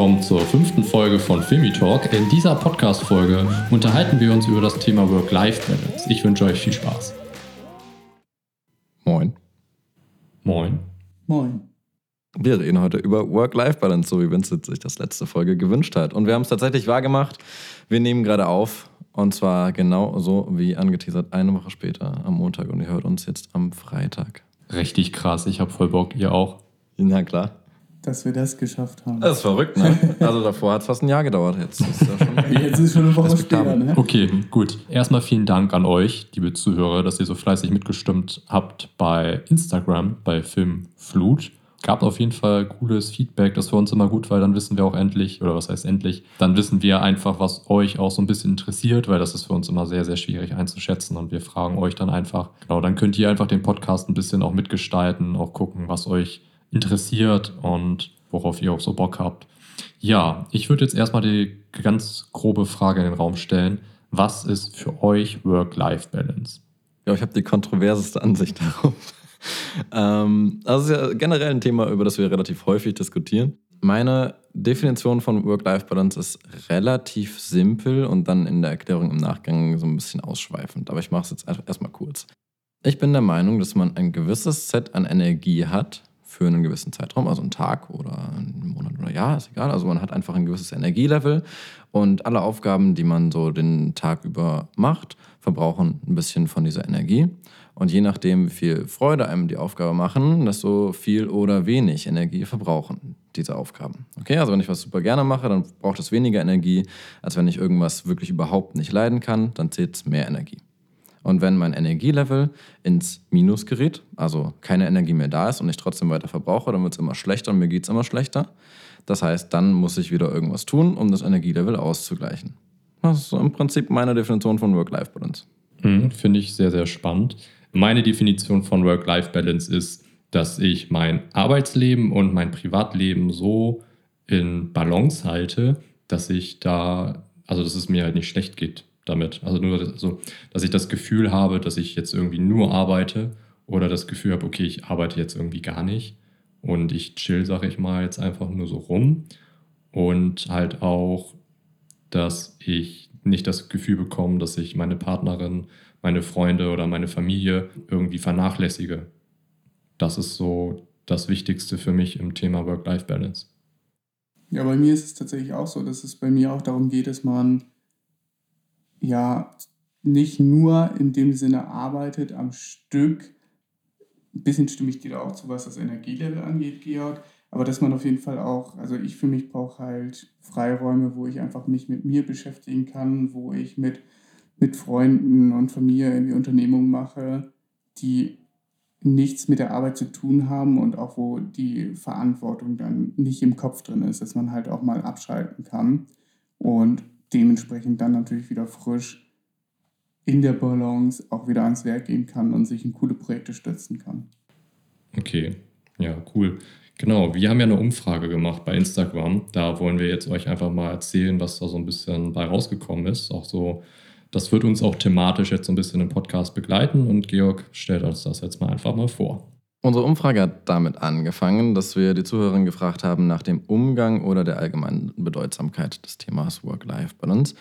willkommen zur fünften Folge von Filmi Talk. In dieser Podcast-Folge unterhalten wir uns über das Thema Work-Life-Balance. Ich wünsche euch viel Spaß. Moin. Moin. Moin. Wir reden heute über Work-Life-Balance, so wie Vincent sich das letzte Folge gewünscht hat. Und wir haben es tatsächlich wahrgemacht. Wir nehmen gerade auf. Und zwar genau so wie angeteasert, eine Woche später am Montag. Und ihr hört uns jetzt am Freitag. Richtig krass. Ich habe voll Bock. Ihr auch? Na klar. Dass wir das geschafft haben. Das ist verrückt, ne? Also davor hat es fast ein Jahr gedauert. Jetzt ist, ja schon Jetzt ist schon eine Woche später, ne? Okay, gut. Erstmal vielen Dank an euch, liebe Zuhörer, dass ihr so fleißig mitgestimmt habt bei Instagram, bei Filmflut. Gab auf jeden Fall cooles Feedback, das ist für uns immer gut, weil dann wissen wir auch endlich, oder was heißt endlich, dann wissen wir einfach, was euch auch so ein bisschen interessiert, weil das ist für uns immer sehr, sehr schwierig einzuschätzen und wir fragen euch dann einfach, genau, dann könnt ihr einfach den Podcast ein bisschen auch mitgestalten, auch gucken, was euch interessiert und worauf ihr auch so Bock habt. Ja, ich würde jetzt erstmal die ganz grobe Frage in den Raum stellen. Was ist für euch Work-Life-Balance? Ja, ich habe die kontroverseste Ansicht darauf. ähm, also ist ja generell ein Thema, über das wir relativ häufig diskutieren. Meine Definition von Work-Life-Balance ist relativ simpel und dann in der Erklärung im Nachgang so ein bisschen ausschweifend. Aber ich mache es jetzt erstmal kurz. Ich bin der Meinung, dass man ein gewisses Set an Energie hat für einen gewissen Zeitraum, also einen Tag oder einen Monat oder Jahr, ist egal. Also man hat einfach ein gewisses Energielevel und alle Aufgaben, die man so den Tag über macht, verbrauchen ein bisschen von dieser Energie. Und je nachdem, wie viel Freude einem die Aufgabe machen, desto viel oder wenig Energie verbrauchen diese Aufgaben. Okay, also wenn ich was super gerne mache, dann braucht es weniger Energie, als wenn ich irgendwas wirklich überhaupt nicht leiden kann, dann zählt es mehr Energie. Und wenn mein Energielevel ins Minus gerät, also keine Energie mehr da ist und ich trotzdem weiter verbrauche, dann wird es immer schlechter und mir geht es immer schlechter. Das heißt, dann muss ich wieder irgendwas tun, um das Energielevel auszugleichen. Das ist so im Prinzip meine Definition von Work-Life-Balance. Mhm, Finde ich sehr, sehr spannend. Meine Definition von Work-Life-Balance ist, dass ich mein Arbeitsleben und mein Privatleben so in Balance halte, dass ich da, also dass es mir halt nicht schlecht geht damit. Also nur, also, dass ich das Gefühl habe, dass ich jetzt irgendwie nur arbeite oder das Gefühl habe, okay, ich arbeite jetzt irgendwie gar nicht und ich chill, sage ich mal, jetzt einfach nur so rum und halt auch, dass ich nicht das Gefühl bekomme, dass ich meine Partnerin, meine Freunde oder meine Familie irgendwie vernachlässige. Das ist so das Wichtigste für mich im Thema Work-Life-Balance. Ja, bei mir ist es tatsächlich auch so, dass es bei mir auch darum geht, dass man ja nicht nur in dem Sinne arbeitet am Stück. Ein bisschen stimme ich dir da auch zu, was das Energielevel angeht, Georg. Aber dass man auf jeden Fall auch, also ich für mich brauche halt Freiräume, wo ich einfach mich mit mir beschäftigen kann, wo ich mit, mit Freunden und Familie irgendwie Unternehmungen mache, die nichts mit der Arbeit zu tun haben und auch wo die Verantwortung dann nicht im Kopf drin ist, dass man halt auch mal abschalten kann und dementsprechend dann natürlich wieder frisch in der Balance auch wieder ans Werk gehen kann und sich in coole Projekte stützen kann. Okay, ja, cool. Genau, wir haben ja eine Umfrage gemacht bei Instagram. Da wollen wir jetzt euch einfach mal erzählen, was da so ein bisschen bei rausgekommen ist. Auch so, das wird uns auch thematisch jetzt so ein bisschen im Podcast begleiten und Georg stellt uns das jetzt mal einfach mal vor. Unsere Umfrage hat damit angefangen, dass wir die Zuhörerinnen gefragt haben nach dem Umgang oder der allgemeinen Bedeutsamkeit des Themas Work-Life-Balance.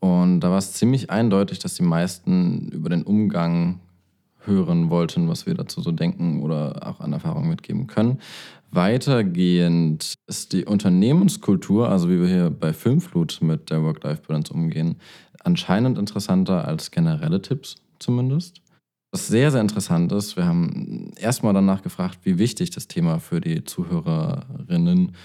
Und da war es ziemlich eindeutig, dass die meisten über den Umgang hören wollten, was wir dazu so denken oder auch an Erfahrungen mitgeben können. Weitergehend ist die Unternehmenskultur, also wie wir hier bei Filmflut mit der Work-Life-Balance umgehen, anscheinend interessanter als generelle Tipps zumindest. Was sehr, sehr interessant ist, wir haben erstmal danach gefragt, wie wichtig das Thema für die Zuhörerinnen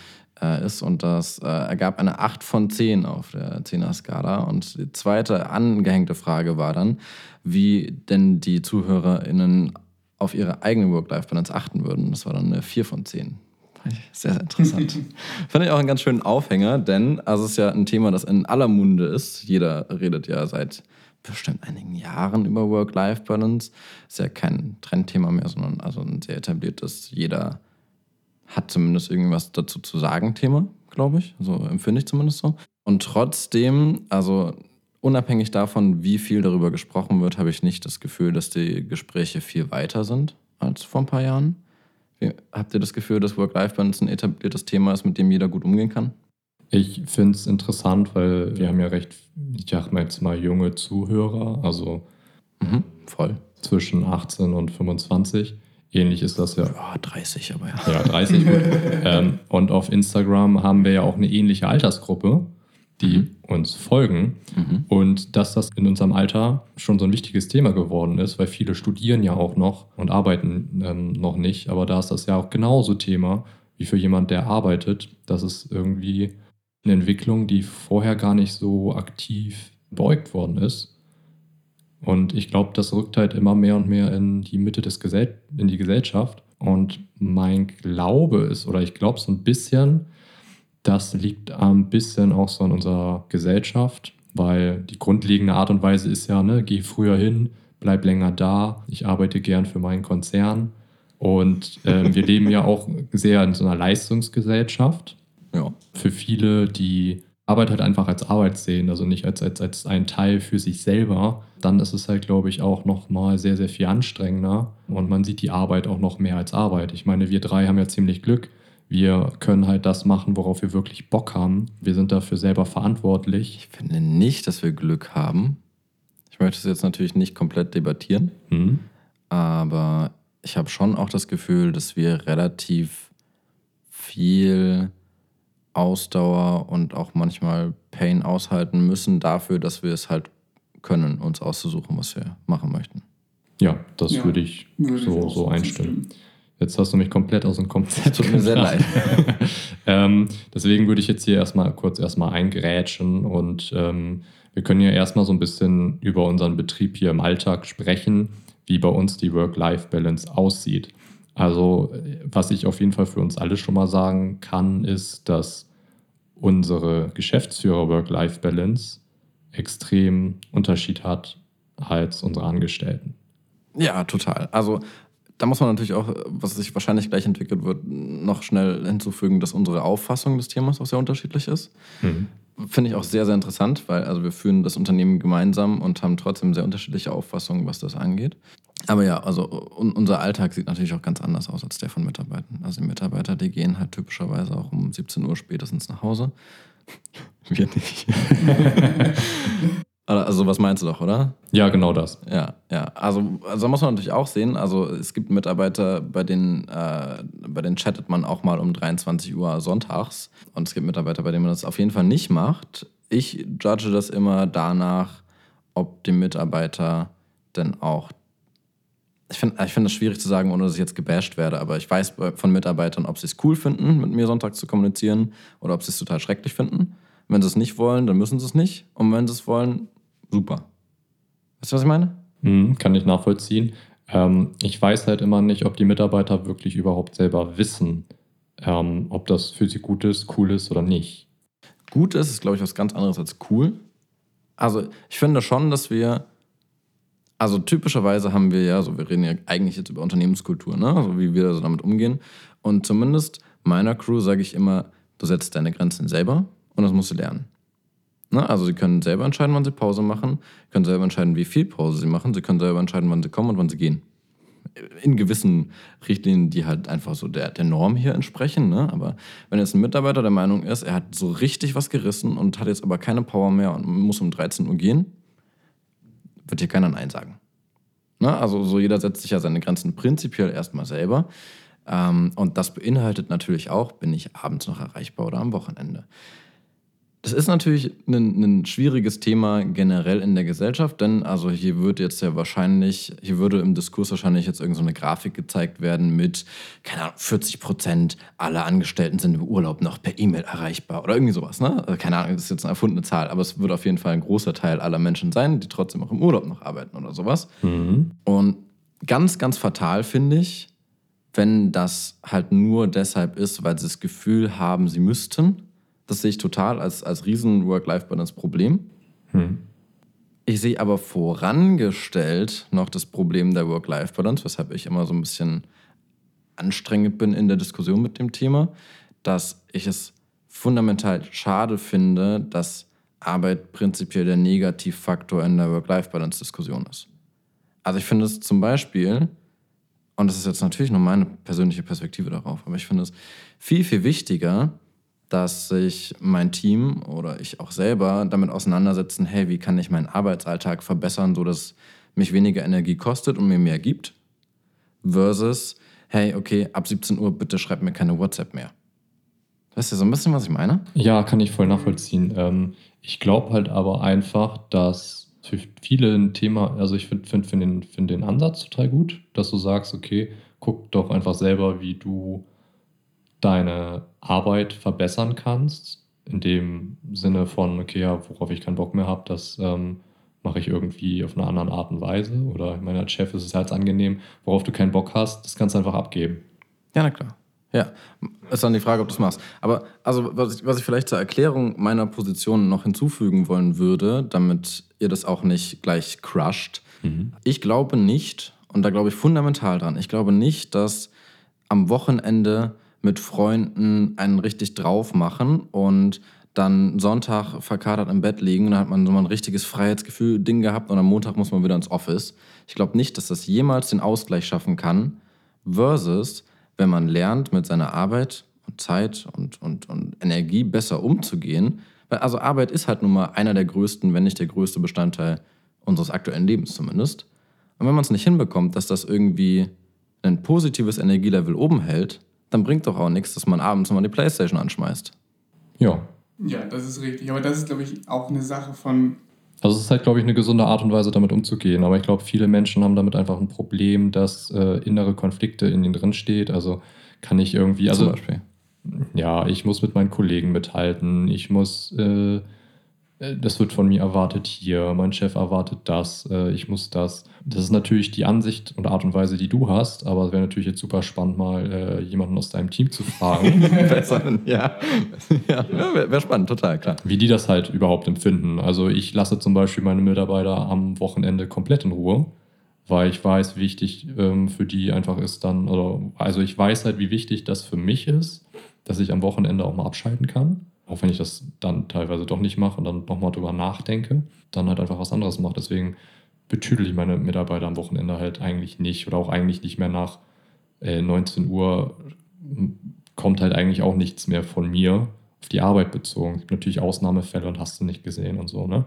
äh, ist. Und das äh, ergab eine 8 von 10 auf der 10er-Skala. Und die zweite angehängte Frage war dann, wie denn die ZuhörerInnen auf ihre eigene Work-Life-Balance achten würden. Das war dann eine 4 von 10. Sehr, sehr interessant. Fand ich auch einen ganz schönen Aufhänger, denn also es ist ja ein Thema, das in aller Munde ist. Jeder redet ja seit bestimmt einigen Jahren über Work-Life-Balance. Ist ja kein Trendthema mehr, sondern also ein sehr etabliertes, jeder hat zumindest irgendwas dazu zu sagen, Thema, glaube ich. So empfinde ich zumindest so. Und trotzdem, also unabhängig davon, wie viel darüber gesprochen wird, habe ich nicht das Gefühl, dass die Gespräche viel weiter sind als vor ein paar Jahren. Wie, habt ihr das Gefühl, dass Work-Life-Balance ein etabliertes Thema ist, mit dem jeder gut umgehen kann? Ich finde es interessant, weil wir haben ja recht, ich sag mal jetzt mal junge Zuhörer, also Mhm, voll. zwischen 18 und 25. Ähnlich ist das ja. Ja, 30, aber ja. Ja, 30 gut. ähm, und auf Instagram haben wir ja auch eine ähnliche Altersgruppe, die uns folgen. Mhm. Und dass das in unserem Alter schon so ein wichtiges Thema geworden ist, weil viele studieren ja auch noch und arbeiten ähm, noch nicht. Aber da ist das ja auch genauso Thema wie für jemand, der arbeitet. Das ist irgendwie eine Entwicklung, die vorher gar nicht so aktiv beugt worden ist. Und ich glaube, das rückt halt immer mehr und mehr in die Mitte des Gesell in die Gesellschaft. Und mein Glaube ist, oder ich glaube so ein bisschen, das liegt ein bisschen auch so in unserer Gesellschaft, weil die grundlegende Art und Weise ist ja, ne, geh früher hin, bleib länger da, ich arbeite gern für meinen Konzern. Und ähm, wir leben ja auch sehr in so einer Leistungsgesellschaft. Ja. Für viele, die Arbeit halt einfach als Arbeit sehen, also nicht als, als, als ein Teil für sich selber, dann ist es halt, glaube ich, auch nochmal sehr, sehr viel anstrengender und man sieht die Arbeit auch noch mehr als Arbeit. Ich meine, wir drei haben ja ziemlich Glück. Wir können halt das machen, worauf wir wirklich Bock haben. Wir sind dafür selber verantwortlich. Ich finde nicht, dass wir Glück haben. Ich möchte es jetzt natürlich nicht komplett debattieren, Hm? aber ich habe schon auch das Gefühl, dass wir relativ viel Ausdauer und auch manchmal Pain aushalten müssen dafür, dass wir es halt können, uns auszusuchen, was wir machen möchten. Ja, das Ja, würde ich Würde ich so, auch so einstimmen. Jetzt hast du mich komplett aus dem Konzept Tut mir sehr leid. ähm, deswegen würde ich jetzt hier erstmal kurz erstmal eingrätschen und ähm, wir können ja erstmal so ein bisschen über unseren Betrieb hier im Alltag sprechen, wie bei uns die Work-Life-Balance aussieht. Also, was ich auf jeden Fall für uns alle schon mal sagen kann, ist, dass unsere Geschäftsführer-Work-Life-Balance extrem Unterschied hat als unsere Angestellten. Ja, total. Also da muss man natürlich auch, was sich wahrscheinlich gleich entwickelt wird, noch schnell hinzufügen, dass unsere Auffassung des Themas auch sehr unterschiedlich ist. Mhm. Finde ich auch sehr, sehr interessant, weil also wir führen das Unternehmen gemeinsam und haben trotzdem sehr unterschiedliche Auffassungen, was das angeht. Aber ja, also un unser Alltag sieht natürlich auch ganz anders aus als der von Mitarbeitern. Also die Mitarbeiter, die gehen halt typischerweise auch um 17 Uhr spätestens nach Hause. Wir nicht. also was meinst du doch, oder? Ja, genau das. Ja, ja. Also, also da muss man natürlich auch sehen. Also es gibt Mitarbeiter, bei denen, äh, bei denen chattet man auch mal um 23 Uhr sonntags. Und es gibt Mitarbeiter, bei denen man das auf jeden Fall nicht macht. Ich judge das immer danach, ob dem Mitarbeiter denn auch. Ich finde ich find das schwierig zu sagen, ohne dass ich jetzt gebasht werde, aber ich weiß bei- von Mitarbeitern, ob sie es cool finden, mit mir sonntags zu kommunizieren oder ob sie es total schrecklich finden. Wenn sie es nicht wollen, dann müssen sie es nicht. Und wenn sie es wollen, super. Weißt du, was ich meine? Mhm, kann ich nachvollziehen. Ähm, ich weiß halt immer nicht, ob die Mitarbeiter wirklich überhaupt selber wissen, ähm, ob das für sie gut ist, cool ist oder nicht. Gut ist, ist, glaube ich, was ganz anderes als cool. Also, ich finde schon, dass wir. Also, typischerweise haben wir ja, so wir reden ja eigentlich jetzt über Unternehmenskultur, ne? Also, wie wir so damit umgehen. Und zumindest meiner Crew sage ich immer, du setzt deine Grenzen selber und das musst du lernen. Ne? Also, sie können selber entscheiden, wann sie Pause machen, können selber entscheiden, wie viel Pause sie machen, sie können selber entscheiden, wann sie kommen und wann sie gehen in gewissen Richtlinien, die halt einfach so der, der Norm hier entsprechen. Ne? Aber wenn jetzt ein Mitarbeiter der Meinung ist, er hat so richtig was gerissen und hat jetzt aber keine Power mehr und muss um 13 Uhr gehen, wird hier keiner Nein sagen. Ne? Also so jeder setzt sich ja seine Grenzen prinzipiell erstmal selber. Ähm, und das beinhaltet natürlich auch, bin ich abends noch erreichbar oder am Wochenende. Das ist natürlich ein, ein schwieriges Thema generell in der Gesellschaft, denn also hier wird jetzt ja wahrscheinlich, hier würde im Diskurs wahrscheinlich jetzt irgendeine so eine Grafik gezeigt werden mit, keine Ahnung, 40 Prozent aller Angestellten sind im Urlaub noch per E-Mail erreichbar oder irgendwie sowas, ne? Also keine Ahnung, das ist jetzt eine erfundene Zahl, aber es wird auf jeden Fall ein großer Teil aller Menschen sein, die trotzdem auch im Urlaub noch arbeiten oder sowas. Mhm. Und ganz, ganz fatal finde ich, wenn das halt nur deshalb ist, weil sie das Gefühl haben, sie müssten. Das sehe ich total als, als riesen Work-Life-Balance-Problem. Hm. Ich sehe aber vorangestellt noch das Problem der Work-Life-Balance, weshalb ich immer so ein bisschen anstrengend bin in der Diskussion mit dem Thema, dass ich es fundamental schade finde, dass Arbeit prinzipiell der Negativfaktor in der Work-Life-Balance-Diskussion ist. Also ich finde es zum Beispiel, und das ist jetzt natürlich nur meine persönliche Perspektive darauf, aber ich finde es viel, viel wichtiger, dass sich mein Team oder ich auch selber damit auseinandersetzen, hey, wie kann ich meinen Arbeitsalltag verbessern, sodass mich weniger Energie kostet und mir mehr gibt, versus, hey, okay, ab 17 Uhr bitte schreib mir keine WhatsApp mehr. Weißt du so ein bisschen, was ich meine? Ja, kann ich voll nachvollziehen. Ähm, ich glaube halt aber einfach, dass für viele ein Thema, also ich finde find, find den, find den Ansatz total gut, dass du sagst, okay, guck doch einfach selber, wie du deine Arbeit verbessern kannst. In dem Sinne von, okay, ja, worauf ich keinen Bock mehr habe, das ähm, mache ich irgendwie auf eine andere Art und Weise. Oder ich meine, als Chef ist es halt angenehm, worauf du keinen Bock hast, das kannst du einfach abgeben. Ja, na klar. Ja, ist dann die Frage, ob du es machst. Aber also, was ich, was ich vielleicht zur Erklärung meiner Position noch hinzufügen wollen würde, damit ihr das auch nicht gleich crusht. Mhm. Ich glaube nicht, und da glaube ich fundamental dran, ich glaube nicht, dass am Wochenende mit Freunden einen richtig drauf machen und dann Sonntag verkatert im Bett liegen, dann hat man so ein richtiges Freiheitsgefühl-Ding gehabt und am Montag muss man wieder ins Office. Ich glaube nicht, dass das jemals den Ausgleich schaffen kann, versus wenn man lernt, mit seiner Arbeit und Zeit und, und, und Energie besser umzugehen. Also Arbeit ist halt nun mal einer der größten, wenn nicht der größte Bestandteil unseres aktuellen Lebens zumindest. Und wenn man es nicht hinbekommt, dass das irgendwie ein positives Energielevel oben hält, dann bringt doch auch nichts, dass man abends mal die Playstation anschmeißt. Ja. Ja, das ist richtig. Aber das ist, glaube ich, auch eine Sache von. Also es ist halt, glaube ich, eine gesunde Art und Weise, damit umzugehen. Aber ich glaube, viele Menschen haben damit einfach ein Problem, dass äh, innere Konflikte in ihnen drin steht. Also kann ich irgendwie. Also, Zum Beispiel. Ja, ich muss mit meinen Kollegen mithalten. Ich muss äh, äh, das wird von mir erwartet hier, mein Chef erwartet das, äh, ich muss das. Das ist natürlich die Ansicht und Art und Weise, die du hast, aber es wäre natürlich jetzt super spannend, mal äh, jemanden aus deinem Team zu fragen. ja, ja wäre wär spannend, total, klar. Wie die das halt überhaupt empfinden. Also ich lasse zum Beispiel meine Mitarbeiter am Wochenende komplett in Ruhe, weil ich weiß, wie wichtig ähm, für die einfach ist dann, oder also ich weiß halt, wie wichtig das für mich ist, dass ich am Wochenende auch mal abschalten kann auch wenn ich das dann teilweise doch nicht mache und dann nochmal drüber nachdenke, dann halt einfach was anderes mache. Deswegen betüdel ich meine Mitarbeiter am Wochenende halt eigentlich nicht oder auch eigentlich nicht mehr nach äh, 19 Uhr kommt halt eigentlich auch nichts mehr von mir auf die Arbeit bezogen. Es gibt natürlich Ausnahmefälle und hast du nicht gesehen und so, ne?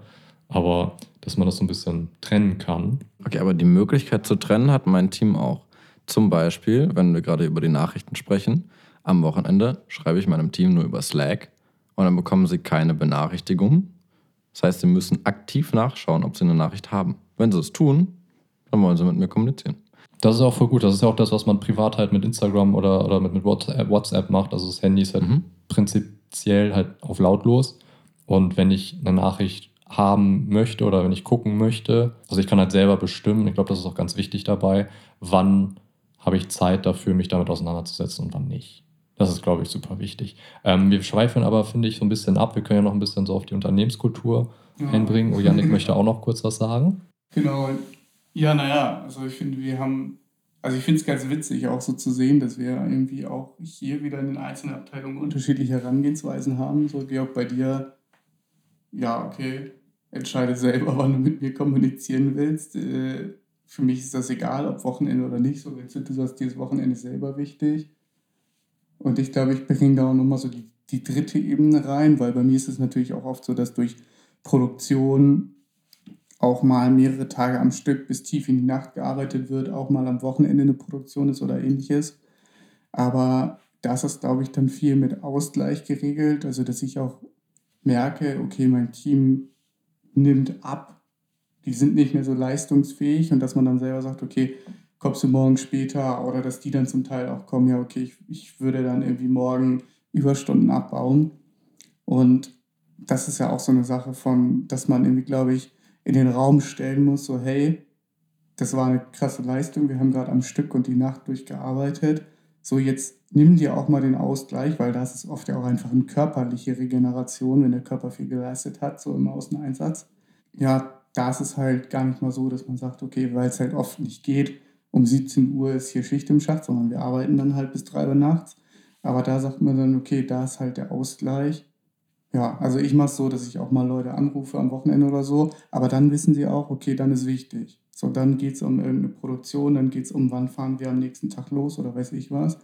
Aber dass man das so ein bisschen trennen kann. Okay, aber die Möglichkeit zu trennen hat mein Team auch. Zum Beispiel, wenn wir gerade über die Nachrichten sprechen, am Wochenende schreibe ich meinem Team nur über Slack und dann bekommen sie keine Benachrichtigung. Das heißt, sie müssen aktiv nachschauen, ob sie eine Nachricht haben. Wenn sie es tun, dann wollen sie mit mir kommunizieren. Das ist auch voll gut. Das ist ja auch das, was man privat halt mit Instagram oder, oder mit, mit WhatsApp macht. Also das Handy ist halt mhm. prinzipiell halt auf lautlos. Und wenn ich eine Nachricht haben möchte oder wenn ich gucken möchte, also ich kann halt selber bestimmen, ich glaube, das ist auch ganz wichtig dabei, wann habe ich Zeit dafür, mich damit auseinanderzusetzen und wann nicht. Das ist, glaube ich, super wichtig. Ähm, wir schweifeln aber, finde ich, so ein bisschen ab. Wir können ja noch ein bisschen so auf die Unternehmenskultur ja. einbringen. Oh, Yannick möchte auch noch kurz was sagen. Genau. Ja, naja, also ich finde, wir haben, also ich finde es ganz witzig, auch so zu sehen, dass wir irgendwie auch hier wieder in den einzelnen Abteilungen unterschiedliche Herangehensweisen haben. So, Georg, bei dir, ja, okay, entscheide selber, wann du mit mir kommunizieren willst. Äh, für mich ist das egal, ob Wochenende oder nicht. So, du sagst, dir ist Wochenende selber wichtig. Und ich glaube, ich bringe da auch nochmal so die, die dritte Ebene rein, weil bei mir ist es natürlich auch oft so, dass durch Produktion auch mal mehrere Tage am Stück bis tief in die Nacht gearbeitet wird, auch mal am Wochenende eine Produktion ist oder ähnliches. Aber das ist, glaube ich, dann viel mit Ausgleich geregelt, also dass ich auch merke, okay, mein Team nimmt ab, die sind nicht mehr so leistungsfähig und dass man dann selber sagt, okay, kommst du morgen später oder dass die dann zum Teil auch kommen, ja, okay, ich, ich würde dann irgendwie morgen Überstunden abbauen. Und das ist ja auch so eine Sache von, dass man irgendwie, glaube ich, in den Raum stellen muss, so, hey, das war eine krasse Leistung, wir haben gerade am Stück und die Nacht durchgearbeitet. So, jetzt nimm dir auch mal den Ausgleich, weil das ist oft ja auch einfach eine körperliche Regeneration, wenn der Körper viel geleistet hat, so im Außeneinsatz. Ja, da ist es halt gar nicht mal so, dass man sagt, okay, weil es halt oft nicht geht, um 17 Uhr ist hier Schicht im Schacht, sondern wir arbeiten dann halt bis 3 Uhr nachts. Aber da sagt man dann, okay, da ist halt der Ausgleich. Ja, also ich mache es so, dass ich auch mal Leute anrufe am Wochenende oder so, aber dann wissen sie auch, okay, dann ist wichtig. So, dann geht es um irgendeine Produktion, dann geht es um, wann fahren wir am nächsten Tag los oder weiß ich was.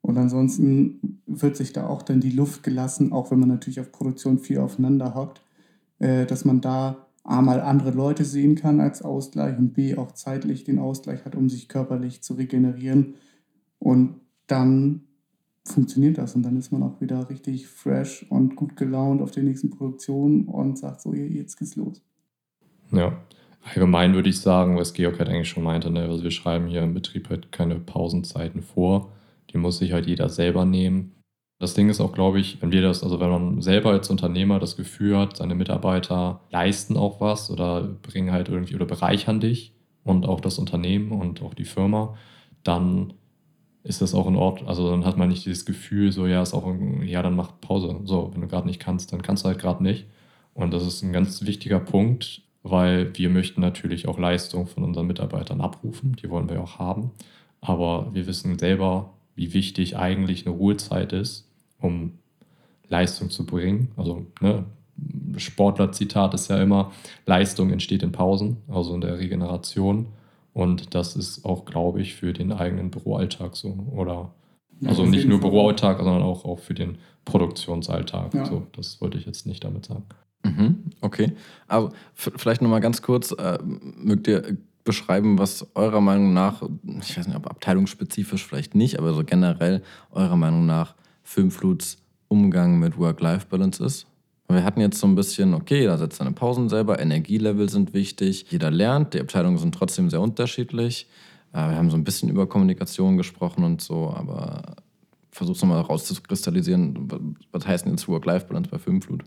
Und ansonsten wird sich da auch dann die Luft gelassen, auch wenn man natürlich auf Produktion viel aufeinander hockt, äh, dass man da A mal andere Leute sehen kann als Ausgleich und B auch zeitlich den Ausgleich hat, um sich körperlich zu regenerieren. Und dann funktioniert das und dann ist man auch wieder richtig fresh und gut gelaunt auf der nächsten Produktion und sagt so, jetzt geht's los. Ja, allgemein würde ich sagen, was Georg halt eigentlich schon meinte, ne? also wir schreiben hier im Betrieb halt keine Pausenzeiten vor, die muss sich halt jeder selber nehmen. Das Ding ist auch, glaube ich, wenn wir das, also wenn man selber als Unternehmer das Gefühl hat, seine Mitarbeiter leisten auch was oder bringen halt irgendwie oder bereichern dich und auch das Unternehmen und auch die Firma, dann ist das auch in Ordnung. Also dann hat man nicht dieses Gefühl, so ja, ist auch, ja, dann mach Pause. So, wenn du gerade nicht kannst, dann kannst du halt gerade nicht. Und das ist ein ganz wichtiger Punkt, weil wir möchten natürlich auch Leistung von unseren Mitarbeitern abrufen. Die wollen wir auch haben. Aber wir wissen selber, wie wichtig eigentlich eine Ruhezeit ist um Leistung zu bringen. Also ne, Sportler-Zitat ist ja immer, Leistung entsteht in Pausen, also in der Regeneration. Und das ist auch, glaube ich, für den eigenen Büroalltag so. Oder also nicht nur Büroalltag, sondern auch, auch für den Produktionsalltag. Ja. So, das wollte ich jetzt nicht damit sagen. Mhm, okay. Aber vielleicht nochmal ganz kurz, äh, mögt ihr beschreiben, was eurer Meinung nach, ich weiß nicht, ob abteilungsspezifisch vielleicht nicht, aber so generell eurer Meinung nach Filmfluts Umgang mit Work-Life-Balance ist. Wir hatten jetzt so ein bisschen, okay, jeder setzt seine Pausen selber, Energielevel sind wichtig, jeder lernt, die Abteilungen sind trotzdem sehr unterschiedlich. Äh, wir haben so ein bisschen über Kommunikation gesprochen und so, aber versuch's nochmal rauszukristallisieren, was heißt denn jetzt Work-Life-Balance bei Filmflut?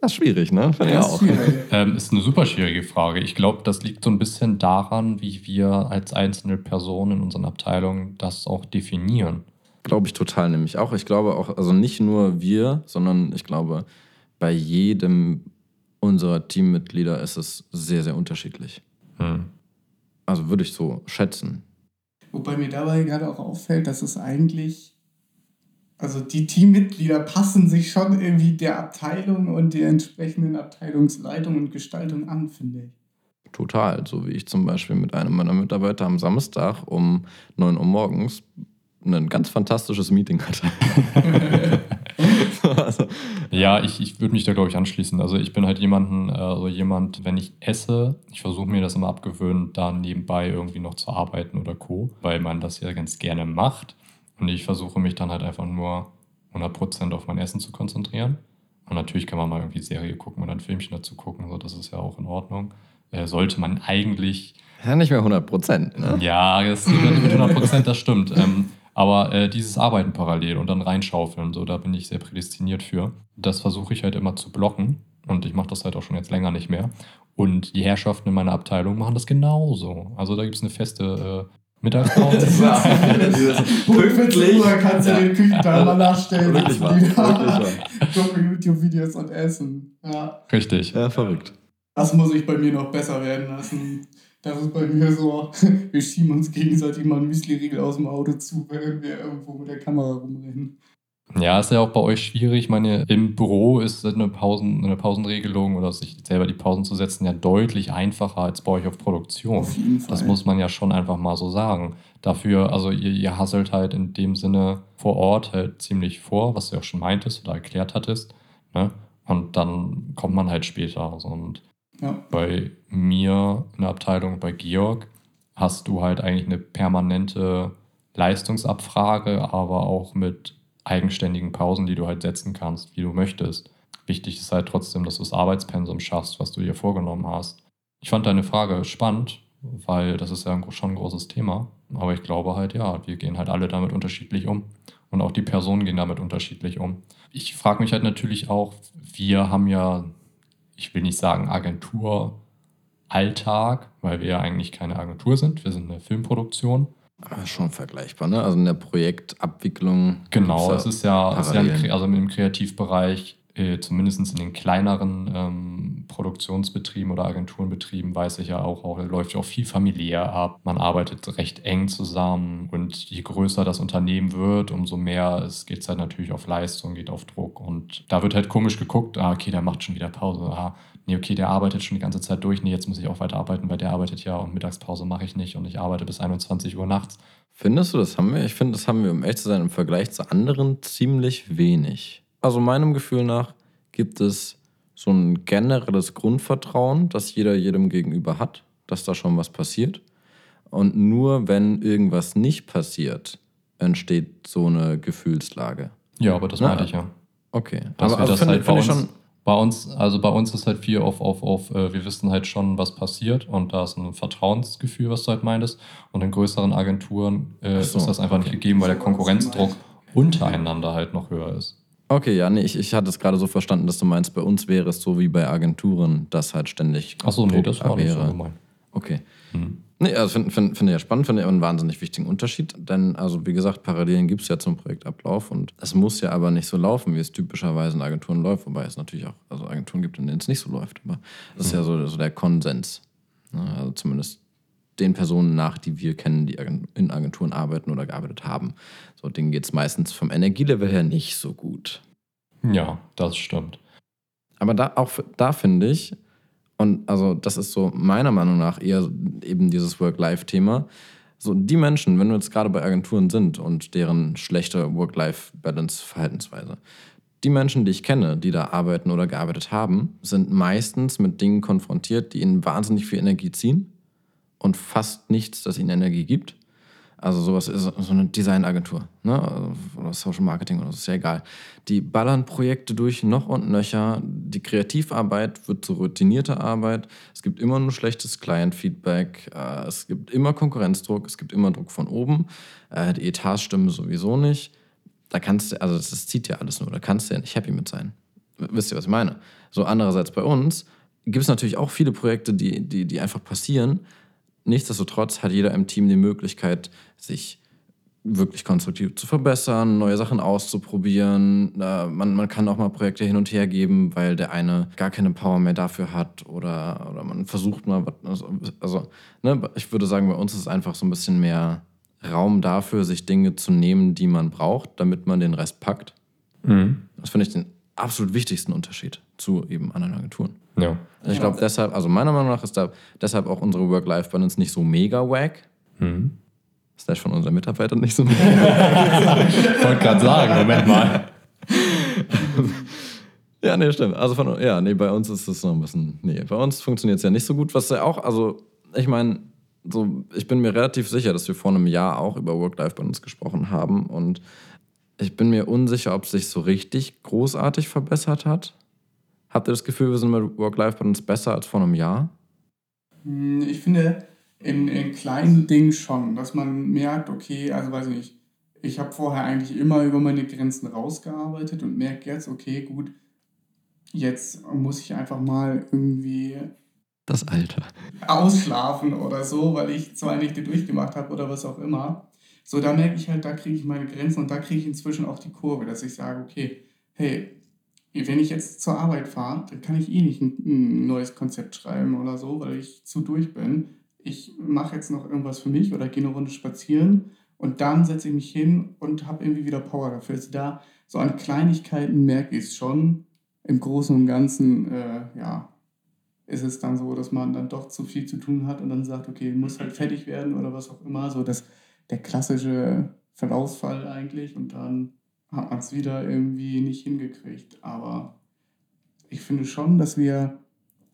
Das ist schwierig, ne? Finde ja, auch. Ähm, ist eine super schwierige Frage. Ich glaube, das liegt so ein bisschen daran, wie wir als einzelne Personen in unseren Abteilungen das auch definieren. Glaube ich total, nämlich auch. Ich glaube auch, also nicht nur wir, sondern ich glaube, bei jedem unserer Teammitglieder ist es sehr, sehr unterschiedlich. Hm. Also würde ich so schätzen. Wobei mir dabei gerade auch auffällt, dass es eigentlich, also die Teammitglieder passen sich schon irgendwie der Abteilung und der entsprechenden Abteilungsleitung und Gestaltung an, finde ich. Total. So wie ich zum Beispiel mit einem meiner Mitarbeiter am Samstag um 9 Uhr morgens ein ganz fantastisches Meeting hatte. also, ja, ich, ich würde mich da, glaube ich, anschließen. Also ich bin halt jemanden, also jemand, wenn ich esse, ich versuche mir das immer abgewöhnen, da nebenbei irgendwie noch zu arbeiten oder Co., weil man das ja ganz gerne macht. Und ich versuche mich dann halt einfach nur 100% auf mein Essen zu konzentrieren. Und natürlich kann man mal irgendwie Serie gucken oder ein Filmchen dazu gucken, so das ist ja auch in Ordnung. Äh, sollte man eigentlich. Ja, nicht mehr 100%, ne? Ja, das, mit 100%, das stimmt. Ähm, aber äh, dieses Arbeiten parallel und dann reinschaufeln, so da bin ich sehr prädestiniert für. Das versuche ich halt immer zu blocken und ich mache das halt auch schon jetzt länger nicht mehr. Und die Herrschaften in meiner Abteilung machen das genauso. Also da gibt es eine feste äh, Mittagspause. Pünktlich. kannst du den Küchentimer nachstellen. Wirklich wahr. Wirklich YouTube-Videos und Essen. Ja. Richtig. Ja, verrückt. Das muss ich bei mir noch besser werden lassen. Das ist bei mir so, wir schieben uns gegenseitig mal einen Müsli-Riegel aus dem Auto zu, während wir irgendwo mit der Kamera rumrennen. Ja, ist ja auch bei euch schwierig. Ich meine, im Büro ist eine, Pausen, eine Pausenregelung oder sich selber die Pausen zu setzen ja deutlich einfacher als bei euch auf Produktion. Auf jeden Fall. Das muss man ja schon einfach mal so sagen. Dafür, also ihr, ihr hasselt halt in dem Sinne vor Ort halt ziemlich vor, was du ja auch schon meintest oder erklärt hattest. Ne? Und dann kommt man halt später. Also und Bei mir in der Abteilung, bei Georg, hast du halt eigentlich eine permanente Leistungsabfrage, aber auch mit eigenständigen Pausen, die du halt setzen kannst, wie du möchtest. Wichtig ist halt trotzdem, dass du das Arbeitspensum schaffst, was du dir vorgenommen hast. Ich fand deine Frage spannend, weil das ist ja schon ein großes Thema. Aber ich glaube halt, ja, wir gehen halt alle damit unterschiedlich um. Und auch die Personen gehen damit unterschiedlich um. Ich frage mich halt natürlich auch, wir haben ja ich will nicht sagen Agentur-Alltag, weil wir ja eigentlich keine Agentur sind. Wir sind eine Filmproduktion. Aber schon vergleichbar, ne? Also in der Projektabwicklung. Genau, es ist ja, ist ja im, also im Kreativbereich, äh, zumindest in den kleineren ähm, Produktionsbetrieben oder Agenturenbetrieben weiß ich ja auch, auch läuft ja auch viel familiär ab. Man arbeitet recht eng zusammen und je größer das Unternehmen wird, umso mehr geht es halt natürlich auf Leistung, geht auf Druck. Und da wird halt komisch geguckt, ah, okay, der macht schon wieder Pause. Ah, nee, okay, der arbeitet schon die ganze Zeit durch. Nee, jetzt muss ich auch weiter arbeiten, weil der arbeitet ja und Mittagspause mache ich nicht und ich arbeite bis 21 Uhr nachts. Findest du, das haben wir? Ich finde, das haben wir, um echt zu sein, im Vergleich zu anderen ziemlich wenig. Also meinem Gefühl nach gibt es so ein generelles Grundvertrauen, das jeder jedem gegenüber hat, dass da schon was passiert. Und nur wenn irgendwas nicht passiert, entsteht so eine Gefühlslage. Ja, aber das meinte ich ja. Okay. Dass aber also das halt bei uns, schon bei uns, also bei uns ist halt viel auf, auf, auf, äh, wir wissen halt schon, was passiert und da ist ein Vertrauensgefühl, was du halt meintest. Und in größeren Agenturen äh, so, ist das einfach okay. nicht gegeben, weil der Konkurrenzdruck untereinander halt noch höher ist. Okay, ja, nee, ich, ich hatte es gerade so verstanden, dass du meinst, bei uns wäre es so wie bei Agenturen, dass halt ständig. Achso, nee, das war nicht so gemein. Okay. Hm. Nee, also finde find, find ich ja spannend, finde ich einen wahnsinnig wichtigen Unterschied. Denn, also wie gesagt, Parallelen gibt es ja zum Projektablauf und es muss ja aber nicht so laufen, wie es typischerweise in Agenturen läuft, wobei es natürlich auch also Agenturen gibt, in denen es nicht so läuft. Aber das ist ja so, so der Konsens. Ne? Also zumindest den Personen nach, die wir kennen, die in Agenturen arbeiten oder gearbeitet haben. So, denen geht es meistens vom Energielevel her nicht so gut. Ja, das stimmt. Aber da auch da finde ich, und also das ist so meiner Meinung nach eher eben dieses Work-Life-Thema. So die Menschen, wenn wir jetzt gerade bei Agenturen sind und deren schlechte Work-Life-Balance-Verhaltensweise, die Menschen, die ich kenne, die da arbeiten oder gearbeitet haben, sind meistens mit Dingen konfrontiert, die ihnen wahnsinnig viel Energie ziehen und fast nichts, das ihnen Energie gibt. Also sowas ist so eine Designagentur ne? oder Social Marketing oder so, ist ja egal. Die ballern Projekte durch noch und nöcher. Die Kreativarbeit wird zur routinierter Arbeit. Es gibt immer nur schlechtes Client-Feedback. Äh, es gibt immer Konkurrenzdruck. Es gibt immer Druck von oben. Äh, die Etats stimmen sowieso nicht. Da kannst du, also das zieht ja alles nur. Da kannst du ja nicht happy mit sein. Wisst ihr, was ich meine? So andererseits bei uns gibt es natürlich auch viele Projekte, die, die, die einfach passieren Nichtsdestotrotz hat jeder im Team die Möglichkeit, sich wirklich konstruktiv zu verbessern, neue Sachen auszuprobieren. man, man kann auch mal Projekte hin und her geben, weil der eine gar keine Power mehr dafür hat oder, oder man versucht mal, also, also ne, ich würde sagen, bei uns ist einfach so ein bisschen mehr Raum dafür, sich Dinge zu nehmen, die man braucht, damit man den Rest packt. Mhm. Das finde ich den absolut wichtigsten Unterschied zu eben anderen Agenturen. Ja. Ich glaube deshalb, also meiner Meinung nach ist da deshalb auch unsere Work-Life-Balance nicht so mega wack. Mhm. Slash von unseren Mitarbeitern nicht so mega Ich wollte gerade sagen, Moment mal. ja, nee, stimmt. Also von, ja, nee, bei uns ist es noch ein bisschen, nee, bei uns funktioniert es ja nicht so gut, was ja auch, also ich meine, so, ich bin mir relativ sicher, dass wir vor einem Jahr auch über Work-Life-Balance gesprochen haben und ich bin mir unsicher, ob es sich so richtig großartig verbessert hat. Habt ihr das Gefühl, wir sind mit Work-Life-Balance besser als vor einem Jahr? Hm, ich finde, in, in kleinen Dingen schon, dass man merkt, okay, also weiß ich nicht, ich habe vorher eigentlich immer über meine Grenzen rausgearbeitet und merke jetzt, okay, gut, jetzt muss ich einfach mal irgendwie das Alter ausschlafen oder so, weil ich zwei Nächte durchgemacht habe oder was auch immer. So, da merke ich halt, da kriege ich meine Grenzen und da kriege ich inzwischen auch die Kurve, dass ich sage, okay, hey, wenn ich jetzt zur Arbeit fahre, dann kann ich eh nicht ein, neues Konzept schreiben oder so, weil ich zu durch bin. Ich mache jetzt noch irgendwas für mich oder gehe eine Runde spazieren und dann setze ich mich hin und habe irgendwie wieder Power dafür. Also da so an Kleinigkeiten merke ich es schon. Im Großen und Ganzen, äh, ja, ist es dann so, dass man dann doch zu viel zu tun hat und dann sagt, okay, muss halt fertig werden oder was auch immer. So das, der klassische Verlaufsfall eigentlich und dann hat man es wieder irgendwie nicht hingekriegt. Aber ich finde schon, dass wir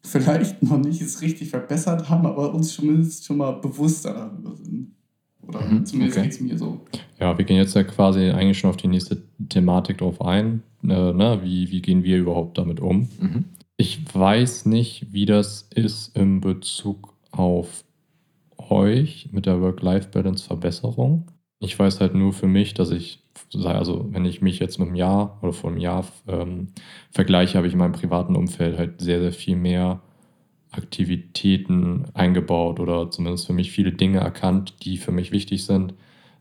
vielleicht noch nicht es richtig verbessert haben, aber uns zumindest schon mal bewusster darüber sind. Oder mhm, zumindest okay. geht es mir so. Ja, wir gehen jetzt ja quasi eigentlich schon auf die nächste Thematik drauf ein. Äh, ne? wie, wie gehen wir überhaupt damit um? Mhm. Ich weiß nicht, wie das ist in Bezug auf euch mit der Work-Life-Balance-Verbesserung. Ich weiß halt nur für mich, dass ich, also wenn ich mich jetzt mit einem Jahr oder vor einem Jahr ähm, vergleiche, habe ich in meinem privaten Umfeld halt sehr, sehr viel mehr Aktivitäten eingebaut oder zumindest für mich viele Dinge erkannt, die für mich wichtig sind,